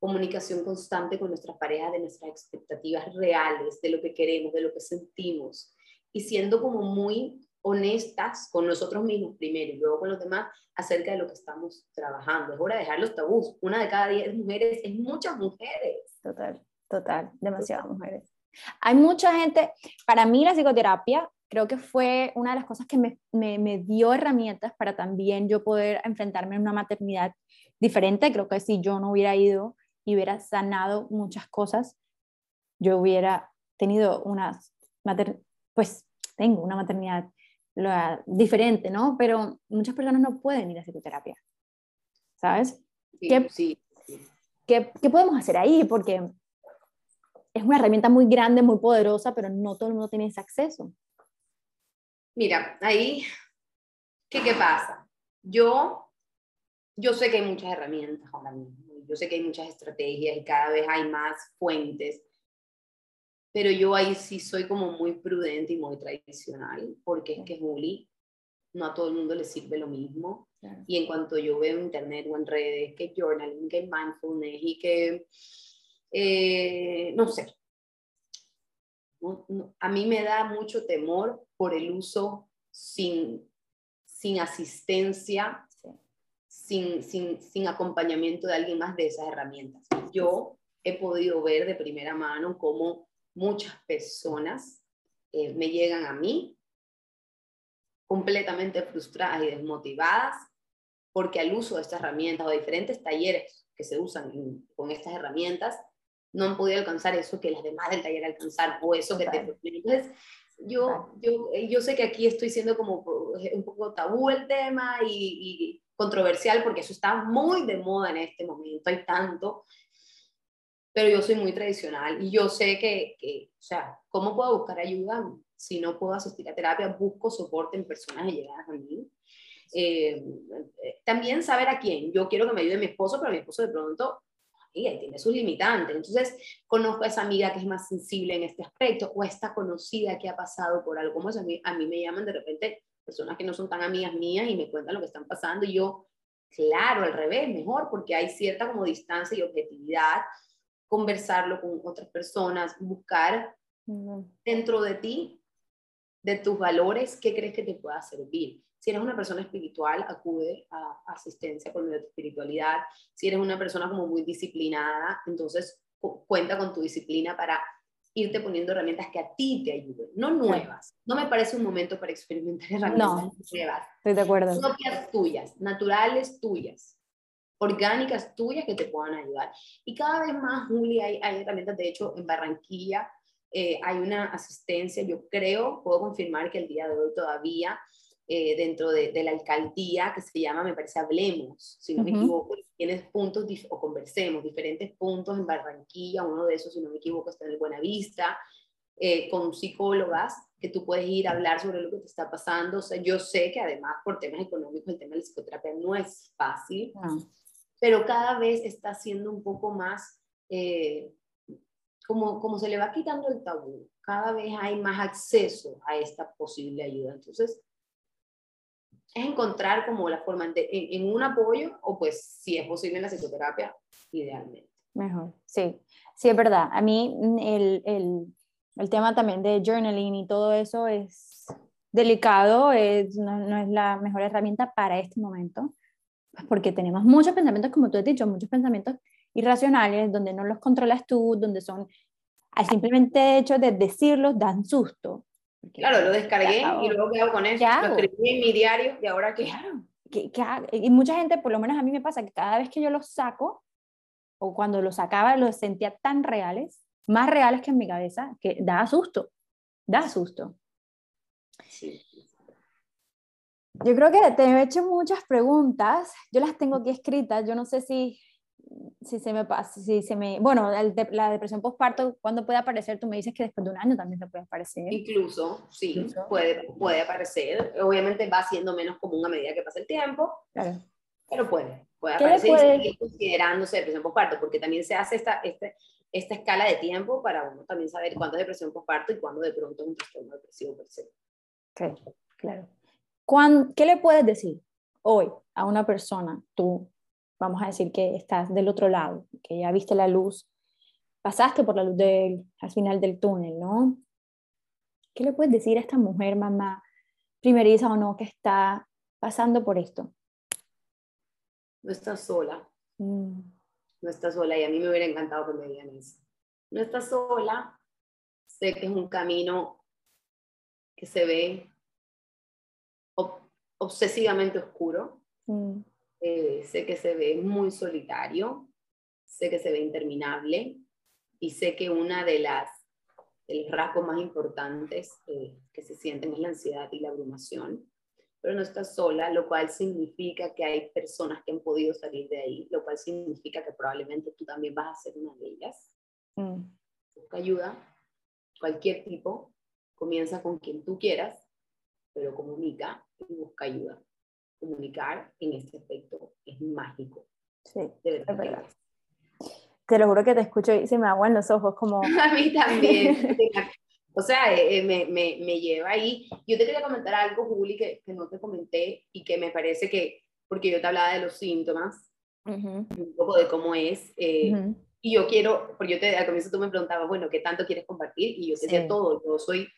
comunicación constante con nuestras parejas de nuestras expectativas reales, de lo que queremos, de lo que sentimos, y siendo como muy honestas con nosotros mismos primero y luego con los demás acerca de lo que estamos trabajando. Es hora de dejar los tabús. Una de cada diez mujeres es muchas mujeres.
Total, total, demasiadas mujeres. Hay mucha gente, para mí la psicoterapia creo que fue una de las cosas que me, me, me dio herramientas para también yo poder enfrentarme a una maternidad diferente. Creo que si yo no hubiera ido y hubiera sanado muchas cosas, yo hubiera tenido una, pues tengo una maternidad diferente, ¿no? Pero muchas personas no pueden ir a psicoterapia, ¿sabes?
Sí,
¿Qué,
sí,
¿qué, ¿Qué podemos hacer ahí? Porque es una herramienta muy grande, muy poderosa, pero no todo el mundo tiene ese acceso.
Mira, ahí, ¿qué, qué pasa? Yo, yo sé que hay muchas herramientas ahora mismo yo sé que hay muchas estrategias y cada vez hay más fuentes, pero yo ahí sí soy como muy prudente y muy tradicional, porque es que Juli, no a todo el mundo le sirve lo mismo. Y en cuanto yo veo en internet o en redes que journaling, que mindfulness y que, eh, no sé, a mí me da mucho temor por el uso sin, sin asistencia sin, sin, sin acompañamiento de alguien más de esas herramientas. Yo he podido ver de primera mano cómo muchas personas eh, me llegan a mí completamente frustradas y desmotivadas porque al uso de estas herramientas o diferentes talleres que se usan con estas herramientas no han podido alcanzar eso que las demás del taller alcanzaron o eso que te... Entonces, yo, yo, yo sé que aquí estoy siendo como un poco tabú el tema y, y controversial porque eso está muy de moda en este momento, hay tanto. pero yo soy muy tradicional y yo sé que, que, o sea, ¿cómo puedo buscar ayuda si no puedo asistir a terapia? Busco soporte en personas allegadas a mí. Eh, también saber a quién. Yo quiero que me ayude mi esposo, pero mi esposo de pronto y tiene sus limitantes. Entonces, conozco a esa amiga que es más sensible en este aspecto o esta conocida que ha pasado por algo. Como a mí, a mí me llaman de repente personas que no son tan amigas mías y me cuentan lo que están pasando y yo, claro, al revés, mejor, porque hay cierta como distancia y objetividad, conversarlo con otras personas, buscar dentro de ti, de tus valores, qué crees que te pueda servir. Si eres una persona espiritual, acude a asistencia con la espiritualidad. Si eres una persona como muy disciplinada, entonces cuenta con tu disciplina para irte poniendo herramientas que a ti te ayuden, no nuevas. No me parece un momento para experimentar *laughs* herramientas nuevas.
Estoy de acuerdo.
Propias tuyas, naturales tuyas, orgánicas tuyas que te puedan ayudar. Y cada vez más, Juli, hay, hay herramientas, de hecho, en Barranquilla eh, hay una asistencia, yo creo, puedo confirmar que el día de hoy todavía eh, dentro de, la alcaldía que se llama, me parece, Hablemos, si no me equivoco, tienes puntos, o conversemos, diferentes puntos en Barranquilla, uno de esos, si no me equivoco, está en el Buenavista, eh, con psicólogas que tú puedes ir a hablar sobre lo que te está pasando. O sea, yo sé que además por temas económicos el tema de la psicoterapia no es fácil, pero cada vez está siendo un poco más, eh, como, como se le va quitando el tabú, cada vez hay más acceso a esta posible ayuda. Entonces, es encontrar como la forma en, un apoyo o pues si es posible en la psicoterapia, idealmente.
Mejor, sí, sí es verdad. A mí mm, el, el, el tema también de journaling y todo eso es delicado, es, no, no, es la mejor herramienta para este momento, pues porque tenemos muchos pensamientos, como tú has dicho, muchos pensamientos irracionales, donde no los controlas tú, donde son, al simplemente hecho de decirlos, dan susto.
Claro, lo descargué y luego qué hago con eso. Lo escribí en mi diario y ahora qué.
Claro. y mucha gente, por lo menos a mí me pasa que cada vez que yo los saco, o cuando los sacaba, los sentía tan reales, más reales que en mi cabeza, que da susto, da susto. Sí. Yo creo que te he hecho muchas preguntas, yo las tengo aquí escritas, yo no sé si si se me pasa, si se me, bueno, la depresión postparto, ¿cuándo puede aparecer? Tú me dices que después de un año también se puede aparecer.
Incluso, sí, Puede, puede aparecer. Obviamente va siendo menos común a medida que pasa el tiempo, claro. pero puede, puede aparecer puede? y considerándose depresión postparto, porque también se hace esta, esta, esta escala de tiempo para uno también saber cuándo es depresión postparto y cuándo de pronto es un trastorno depresivo per se.
Ok, claro. ¿Qué le puedes decir hoy a una persona, tú, vamos a decir que estás del otro lado, que ya viste la luz, pasaste por la luz del, al final del túnel, ¿no? ¿Qué le puedes decir a esta mujer, mamá, primeriza o no, que está pasando por esto?
No estás sola. Mm. No estás sola y a mí me hubiera encantado que me digan eso. No estás sola. Sé que es un camino que se ve obsesivamente oscuro. Mm. Eh, sé que se ve muy solitario, sé que se ve interminable y sé que una de las de los rasgos más importantes eh, que se sienten es la ansiedad y la abrumación, pero no estás sola, lo cual significa que hay personas que han podido salir de ahí, lo cual significa que probablemente tú también vas a ser una de ellas. Mm. Busca ayuda, cualquier tipo, comienza con quien tú quieras, pero comunica y busca ayuda comunicar en este aspecto es mágico.
Sí, de verdad. Te lo juro que te escucho y se me aguan los ojos como... *laughs*
A mí también. *laughs* o sea, eh, eh, me, me, me, lleva ahí. Yo te quería comentar algo, Juli, que, que, no te comenté y que me parece que, porque yo te hablaba de los síntomas, un poco de cómo es, eh, y yo quiero, porque yo te, al comienzo tú me preguntabas, bueno, ¿qué tanto quieres compartir? Y yo te decía todo, yo soy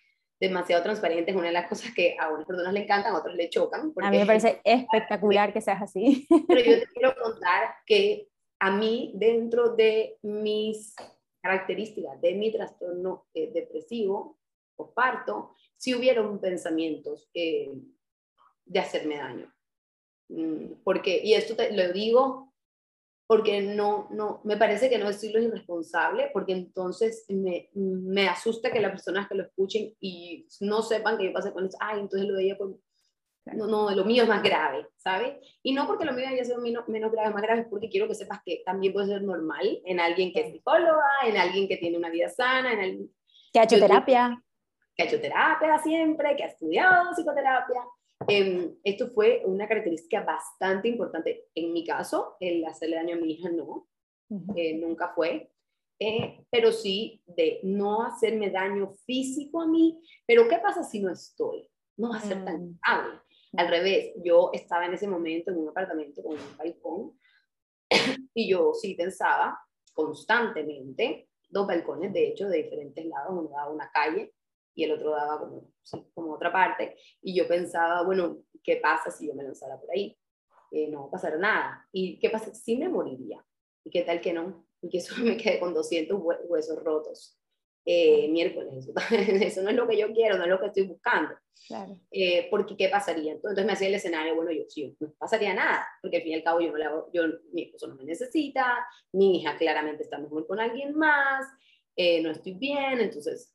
demasiado transparente es una de las cosas que a unas personas le encantan, a otros le chocan.
a mí me parece espectacular que seas así.
Pero yo te *laughs* quiero contar que a mí, dentro de mis características de mi trastorno eh, depresivo o parto, sí hubieron pensamientos eh, de hacerme daño. Mm, porque, y esto te lo digo porque no, no, me parece que no es lo irresponsable, porque entonces me, me asusta que las personas que lo escuchen y no sepan que yo pasé con eso, ay, entonces lo veía por... No, no, lo mío es más grave, ¿sabes? Y no porque lo mío haya sido menos, menos grave, más grave, es porque quiero que sepas que también puede ser normal en alguien que es psicóloga, en alguien que tiene una vida sana, en alguien...
Que ha hecho terapia.
Que ha hecho terapia siempre, que ha estudiado psicoterapia. Eh, esto fue una característica bastante importante. En mi caso, el hacerle daño a mi hija no, eh, nunca fue. Eh, pero sí de no hacerme daño físico a mí. Pero ¿qué pasa si no estoy? No va a ser tan mm. grave. Al revés, yo estaba en ese momento en un apartamento con un balcón *clears throat* y yo sí pensaba constantemente, dos balcones de hecho de diferentes lados, uno daba una calle y el otro daba como, como otra parte, y yo pensaba, bueno, ¿qué pasa si yo me lanzara por ahí? Eh, no va a pasar nada. ¿Y qué pasa? si me moriría. ¿Y qué tal que no? Y que *laughs* solo me quede con 200 huesos rotos. Eh, miércoles, eso, *laughs* eso, no es lo que yo quiero, no es lo que estoy buscando. Claro. Eh, porque, ¿qué pasaría? Entonces me hacía el escenario, bueno, yo sí, no pasaría nada, porque al fin y al cabo yo no yo, mi esposo no me necesita, mi hija claramente está mejor con alguien más, no estoy bien, entonces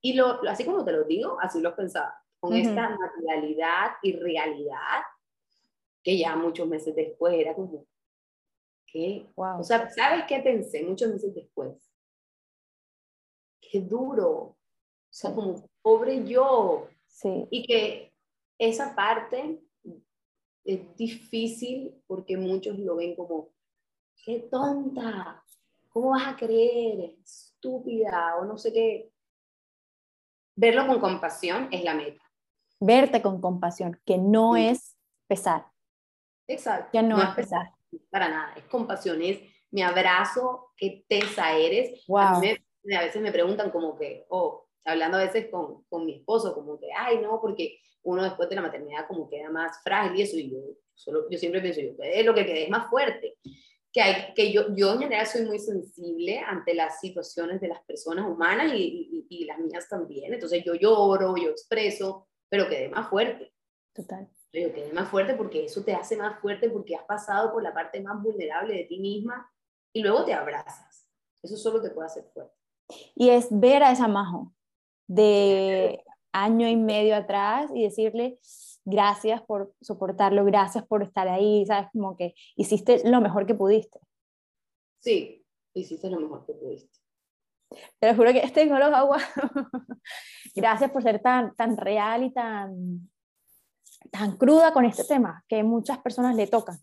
y lo, así como te lo digo, así lo pensaba, con esta naturalidad y realidad, que ya muchos meses después era como, ¿qué? O sea, ¿sabes qué pensé muchos meses después? Qué duro. O sea, como, pobre yo. Sí. Y que esa parte es difícil porque muchos lo ven como, qué tonta, ¿cómo vas a creer? Estúpida o no sé qué verlo con compasión es la meta.
Verte con compasión, que no es pesar.
Exacto.
Que no, es pesar.
Para nada, es compasión, es mi abrazo, qué tesa eres. Wow. A, veces me preguntan como que, oh, hablando a veces con, con, mi esposo, como que, ay, no, porque uno después de la maternidad como queda más frágil y eso, y yo, solo, yo siempre pienso, yo, es lo que quede es más fuerte que, hay, que yo, yo en general soy muy sensible ante las situaciones de las personas humanas y, y, las mías también. Entonces yo lloro, yo expreso, pero quedé más fuerte.
Total.
Yo quedé más fuerte porque eso te hace más fuerte porque has pasado por la parte más vulnerable de ti misma y luego te abrazas. Eso solo te puede hacer fuerte.
Y es ver a esa Majo de año y medio atrás y decirle, gracias por soportarlo, gracias por estar ahí, sabes, como que hiciste lo mejor que pudiste.
Sí, hiciste lo mejor que pudiste.
Te lo juro que este los agua. *laughs* gracias por ser tan, tan real y tan, tan cruda con este tema, que muchas personas le tocan.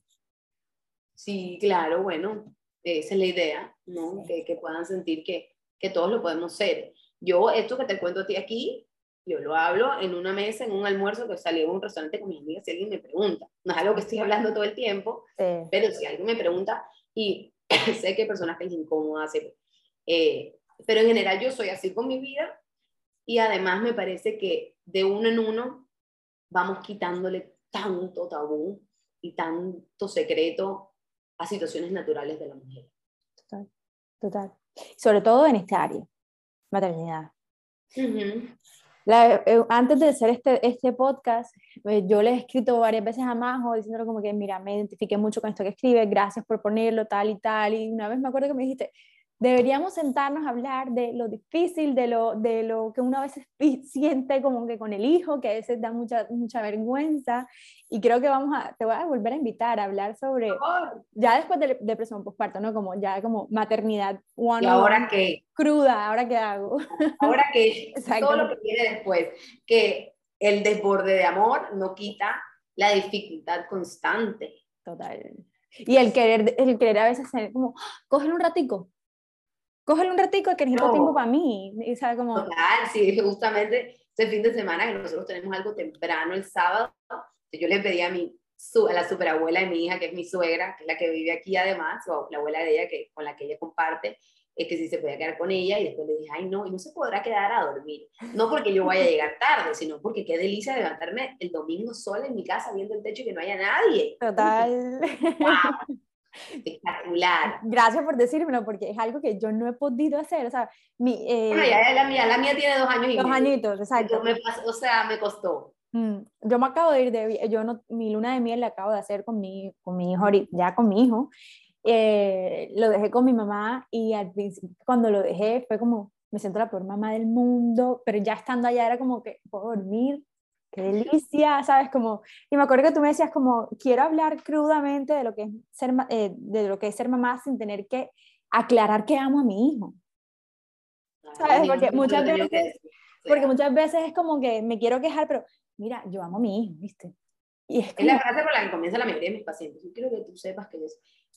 Sí, claro, bueno, esa es la idea, ¿no? Que, que, puedan sentir que, que todos lo podemos ser. Yo, esto que te cuento a ti aquí, yo lo hablo en una mesa, en un almuerzo que salió en un restaurante con mis amigas, si alguien me pregunta. No es algo que estoy hablando todo el tiempo, pero si alguien me pregunta, y *coughs* sé que hay personas que les incomoda eh, pero en general yo soy así con mi vida, y además me parece que de uno en uno vamos quitándole tanto tabú y tanto secreto a situaciones naturales de la mujer.
Total, total. Sobre todo en este área, maternidad. Eh, antes de hacer este, este podcast, eh, yo le he escrito varias veces a Majo diciéndole como que, mira, me identifiqué mucho con esto que escribe, gracias por ponerlo, tal y tal. Y una vez me acuerdo que me dijiste, deberíamos sentarnos a hablar de lo difícil, de lo, de lo que uno a veces *laughs* siente como que con el hijo, que a veces da mucha, mucha vergüenza. Y creo que vamos a, te voy a volver a invitar a hablar sobre, ya después de depresión postparto, ¿no? Como ya como maternidad
one ¿Y ahora qué?
Cruda, ¿ahora qué hago? *laughs*
Ahora que *laughs* todo lo que viene después, que el desborde de amor no quita la dificultad constante.
Total. Y el querer, el querer a veces ser como, ¡Ah! cógelo un ratico, cógele un ratico que necesito tiempo para mí. Y sabe como...
Total, sí, justamente ese fin de semana que nosotros tenemos algo temprano el sábado, yo le pedí a mi a la superabuela de mi hija, que es mi suegra, que es la que vive aquí además, o la abuela de ella que, con la que ella comparte, es que si se podía quedar con ella y después le dije, ay no, y no se podrá quedar a dormir. No porque yo vaya a llegar tarde, sino porque qué delicia levantarme el domingo sola en mi casa viendo el techo y que no haya nadie.
Total.
Wow. Espectacular.
Gracias por decírmelo, porque es algo que yo no he podido hacer. O sea, mi,
eh, bueno, ya, la mía, la mía tiene dos años y
Dos añitos, exacto.
Me o sea, me costó.
Mm, yo me acabo de ir de, yo no, mi luna de miel la acabo de hacer con mi, con mi hijo, ya con mi hijo. Eh, lo dejé con mi mamá y al principio, cuando lo dejé, fue como, me siento la peor mamá del mundo, pero ya estando allá era como que puedo dormir qué delicia, ¿sabes? Como, y me acuerdo que tú me decías como, quiero hablar crudamente de lo que es ser, eh, de lo que es ser mamá sin tener que aclarar que amo a mi hijo. ¿Sabes? Porque muchas veces, porque muchas veces es como que me quiero quejar, pero mira, yo amo a mi hijo, ¿viste?
Y es, es la frase por la que comienza la mayoría de mis pacientes. Yo quiero que tú sepas que yo...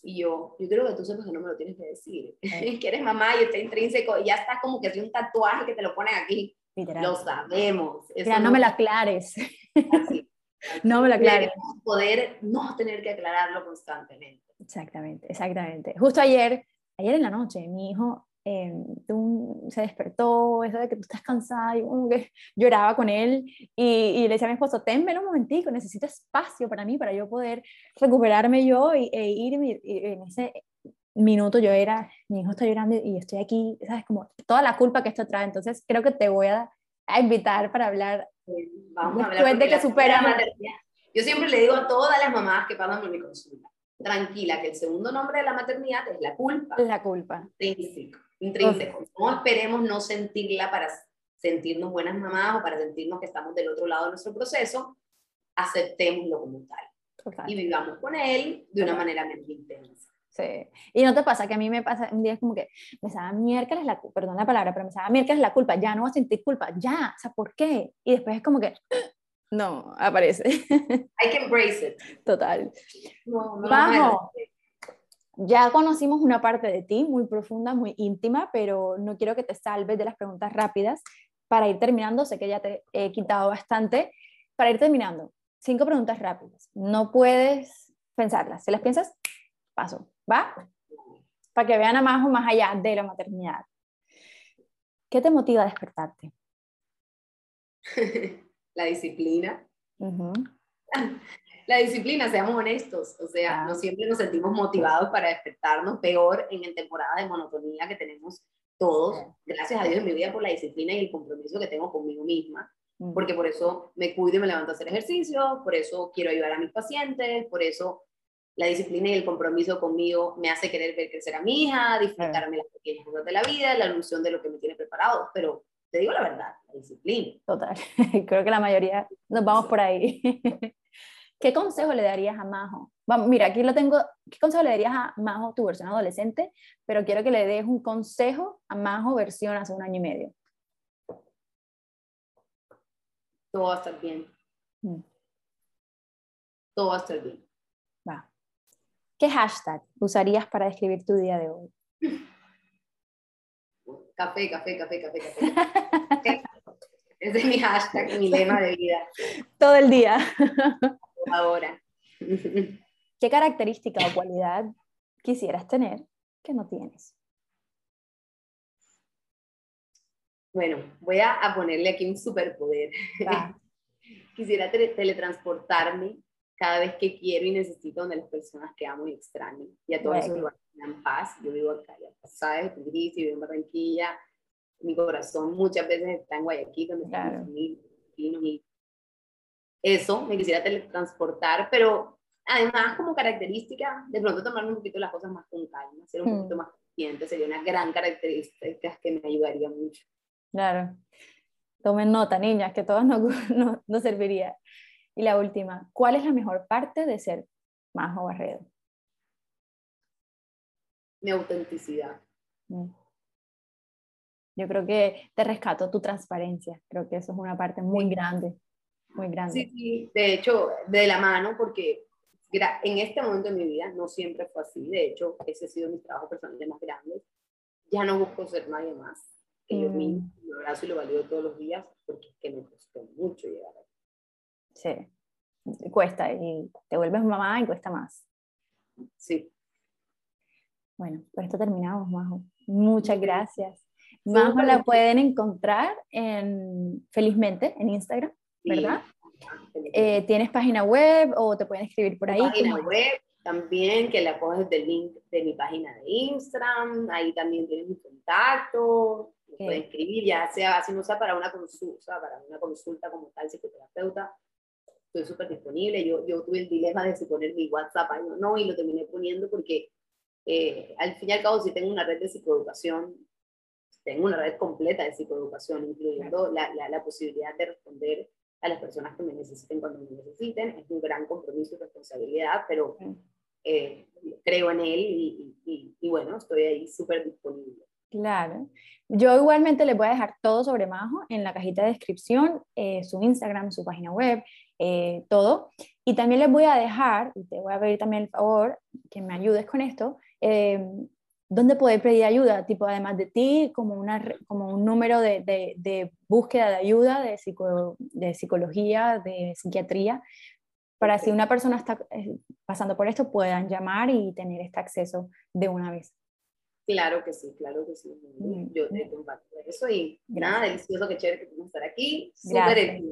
Y yo, yo quiero que tú sepas que no me lo tienes que decir. *laughs* que eres mamá y está intrínseco y ya está como que es un tatuaje que te lo ponen aquí. Literal. Lo sabemos.
Mira, no, me lo aclares. *laughs* Así. *laughs* no me lo aclares.
Poder no tener que aclararlo constantemente.
Exactamente, exactamente. Justo ayer, ayer en la noche, mi hijo eh, se despertó, eso de que tú estás cansada, y como que lloraba con él y, y, le decía a mi esposo, tenme un momentico, necesito espacio para mí, para yo poder recuperarme yo y, e ir, en ese minuto yo era, mi hijo está llorando y estoy aquí, ¿sabes? Como toda la culpa que esto trae, entonces creo que te voy a, a invitar para hablar
Vamos a hablar de que supera Yo siempre le digo a todas las mamás que pasan por mi consulta, tranquila, que el segundo nombre de la maternidad es la culpa.
La culpa.
Intrínseco intrínseco. No esperemos no sentirla para sentirnos buenas mamás o para sentirnos que estamos del otro lado de nuestro proceso. Aceptémoslo como tal. Y vivamos con él de una manera menos intensa.
Sí. Y no te pasa que a mí me pasa un día es como que me sabe miércoles la perdón la palabra, pero me sabe miércoles la culpa, ya no voy a sentir culpa, ya, o sea, ¿por qué? Y después es como que *gasps* no, aparece. *laughs*
Hay que embrace it.
Total. Vamos ya conocimos una parte de ti muy profunda, muy íntima, pero no quiero que te salves de las preguntas rápidas para ir terminando. Sé que ya te he quitado bastante. Para ir terminando, cinco preguntas rápidas. No puedes pensarlas. Si las piensas, paso. ¿Va? Para que vean a más o más allá de la maternidad. ¿Qué te motiva a despertarte? *laughs*
la disciplina. La disciplina, seamos honestos, o sea, no siempre nos sentimos motivados para despertarnos, peor en temporada de monotonía que tenemos todos, gracias a Dios en mi vida por la disciplina y el compromiso que tengo conmigo misma, porque por eso me cuido y me levanto a hacer ejercicio, por eso quiero ayudar a mis pacientes, por eso la disciplina y el compromiso conmigo me hace querer ver crecer a mi hija, disfrutarme las pequeñas cosas de la vida, la ilusión de lo que me tiene preparado, pero te digo la verdad, la disciplina.
Total, *laughs* creo que la mayoría nos vamos por ahí. *laughs* ¿Qué consejo le darías a Majo? mira, aquí lo tengo. ¿Qué consejo le darías a Majo, tu versión adolescente? Pero quiero que le des un consejo a Majo, versión hace un año y medio.
Todo va a estar bien. Mm. Todo va a estar bien.
¿Qué hashtag usarías para describir tu día de hoy?
Café, café, café, café, café. *laughs* Ese es mi hashtag, mi lema de vida.
Todo el día
ahora.
¿Qué característica o cualidad quisieras tener que no tienes?
Bueno, voy a, ponerle aquí un superpoder. *laughs* Quisiera teletransportarme cada vez que quiero y necesito donde las personas que amo y extraño. Y a todos esos lugares en paz. Yo vivo acá, ya sabes, en vivo en Barranquilla. Mi corazón muchas veces está en Guayaquil, donde claro. y eso, me quisiera teletransportar, pero además como característica, de pronto tomarme un poquito las cosas más con calma, ser un poquito hmm. más consciente, sería una gran característica que me ayudaría mucho.
Claro. Tomen nota, niñas, que todas nos *laughs* no, serviría. Y la última, ¿cuál es la mejor parte de ser Majo Barredo?
Mi autenticidad.
Mm. Yo creo que te rescato tu transparencia. Creo que eso es una parte muy grande muy grande.
Sí, sí, de hecho, de la mano, porque en este momento de mi vida no siempre fue así. De hecho, ese ha sido mi trabajo personal más grande. Ya no busco ser nadie más que yo mismo. Mm. Lo abrazo y lo valido todos los días porque es que me costó mucho llegar ahí.
Sí, cuesta y te vuelves mamá y cuesta más.
Sí.
Bueno, por esto terminamos, Majo. Muchas gracias. Majo la pueden encontrar en, felizmente en Instagram ¿verdad? Eh, ¿Tienes página web o te pueden escribir por ahí?
Página web también, que la coges del link de mi página de Instagram, ahí también tienes mi contacto, me pueden escribir, ya sea, si no sea para una consulta, para una consulta como tal psicoterapeuta, estoy súper disponible. Yo, yo tuve el dilema de si poner mi WhatsApp ahí o no, y lo terminé poniendo porque eh, al fin y al cabo, si tengo una red de psicoeducación, tengo una red completa de psicoeducación, incluyendo la, la, la posibilidad de responder a las personas que me necesiten cuando me necesiten. Es un gran compromiso y responsabilidad, pero eh, creo en él y, y, bueno, estoy ahí súper disponible.
Claro. Yo igualmente les voy a dejar todo sobre Majo en la cajita de descripción, eh, su Instagram, su página web, eh, todo. Y también les voy a dejar, y te voy a pedir también el favor que me ayudes con esto, eh, dónde poder pedir ayuda, tipo además de ti, como, una, como un número de, de, búsqueda de ayuda, de, de psicología, de psiquiatría, para si una persona está eh, pasando por esto puedan llamar y tener este acceso de una vez.
Claro que sí, claro que sí. Yo te comparto eso y nada, delicioso, que chévere que podamos estar aquí. Súper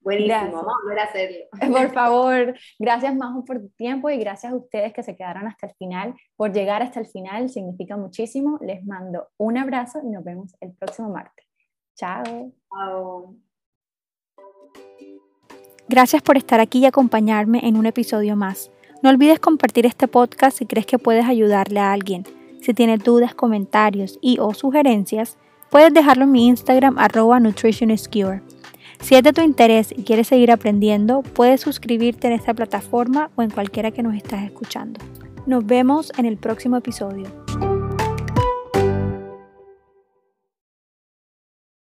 Buenísimo, vamos a volver a hacerlo. *laughs*
Por favor, gracias Majo por tu tiempo y gracias a ustedes que se quedaron hasta el final. Por llegar hasta el final significa muchísimo. Les mando un abrazo y nos vemos el próximo martes. Chao.
Chao.
Gracias por estar aquí y acompañarme en un episodio más. No olvides compartir este podcast si crees que puedes ayudarle a alguien. Si tienes dudas, comentarios y o sugerencias, puedes dejarlo en mi Instagram arroba. Si es de tu interés y quieres seguir aprendiendo, puedes suscribirte en esta plataforma o en cualquiera que nos estás escuchando. Nos vemos en el próximo episodio.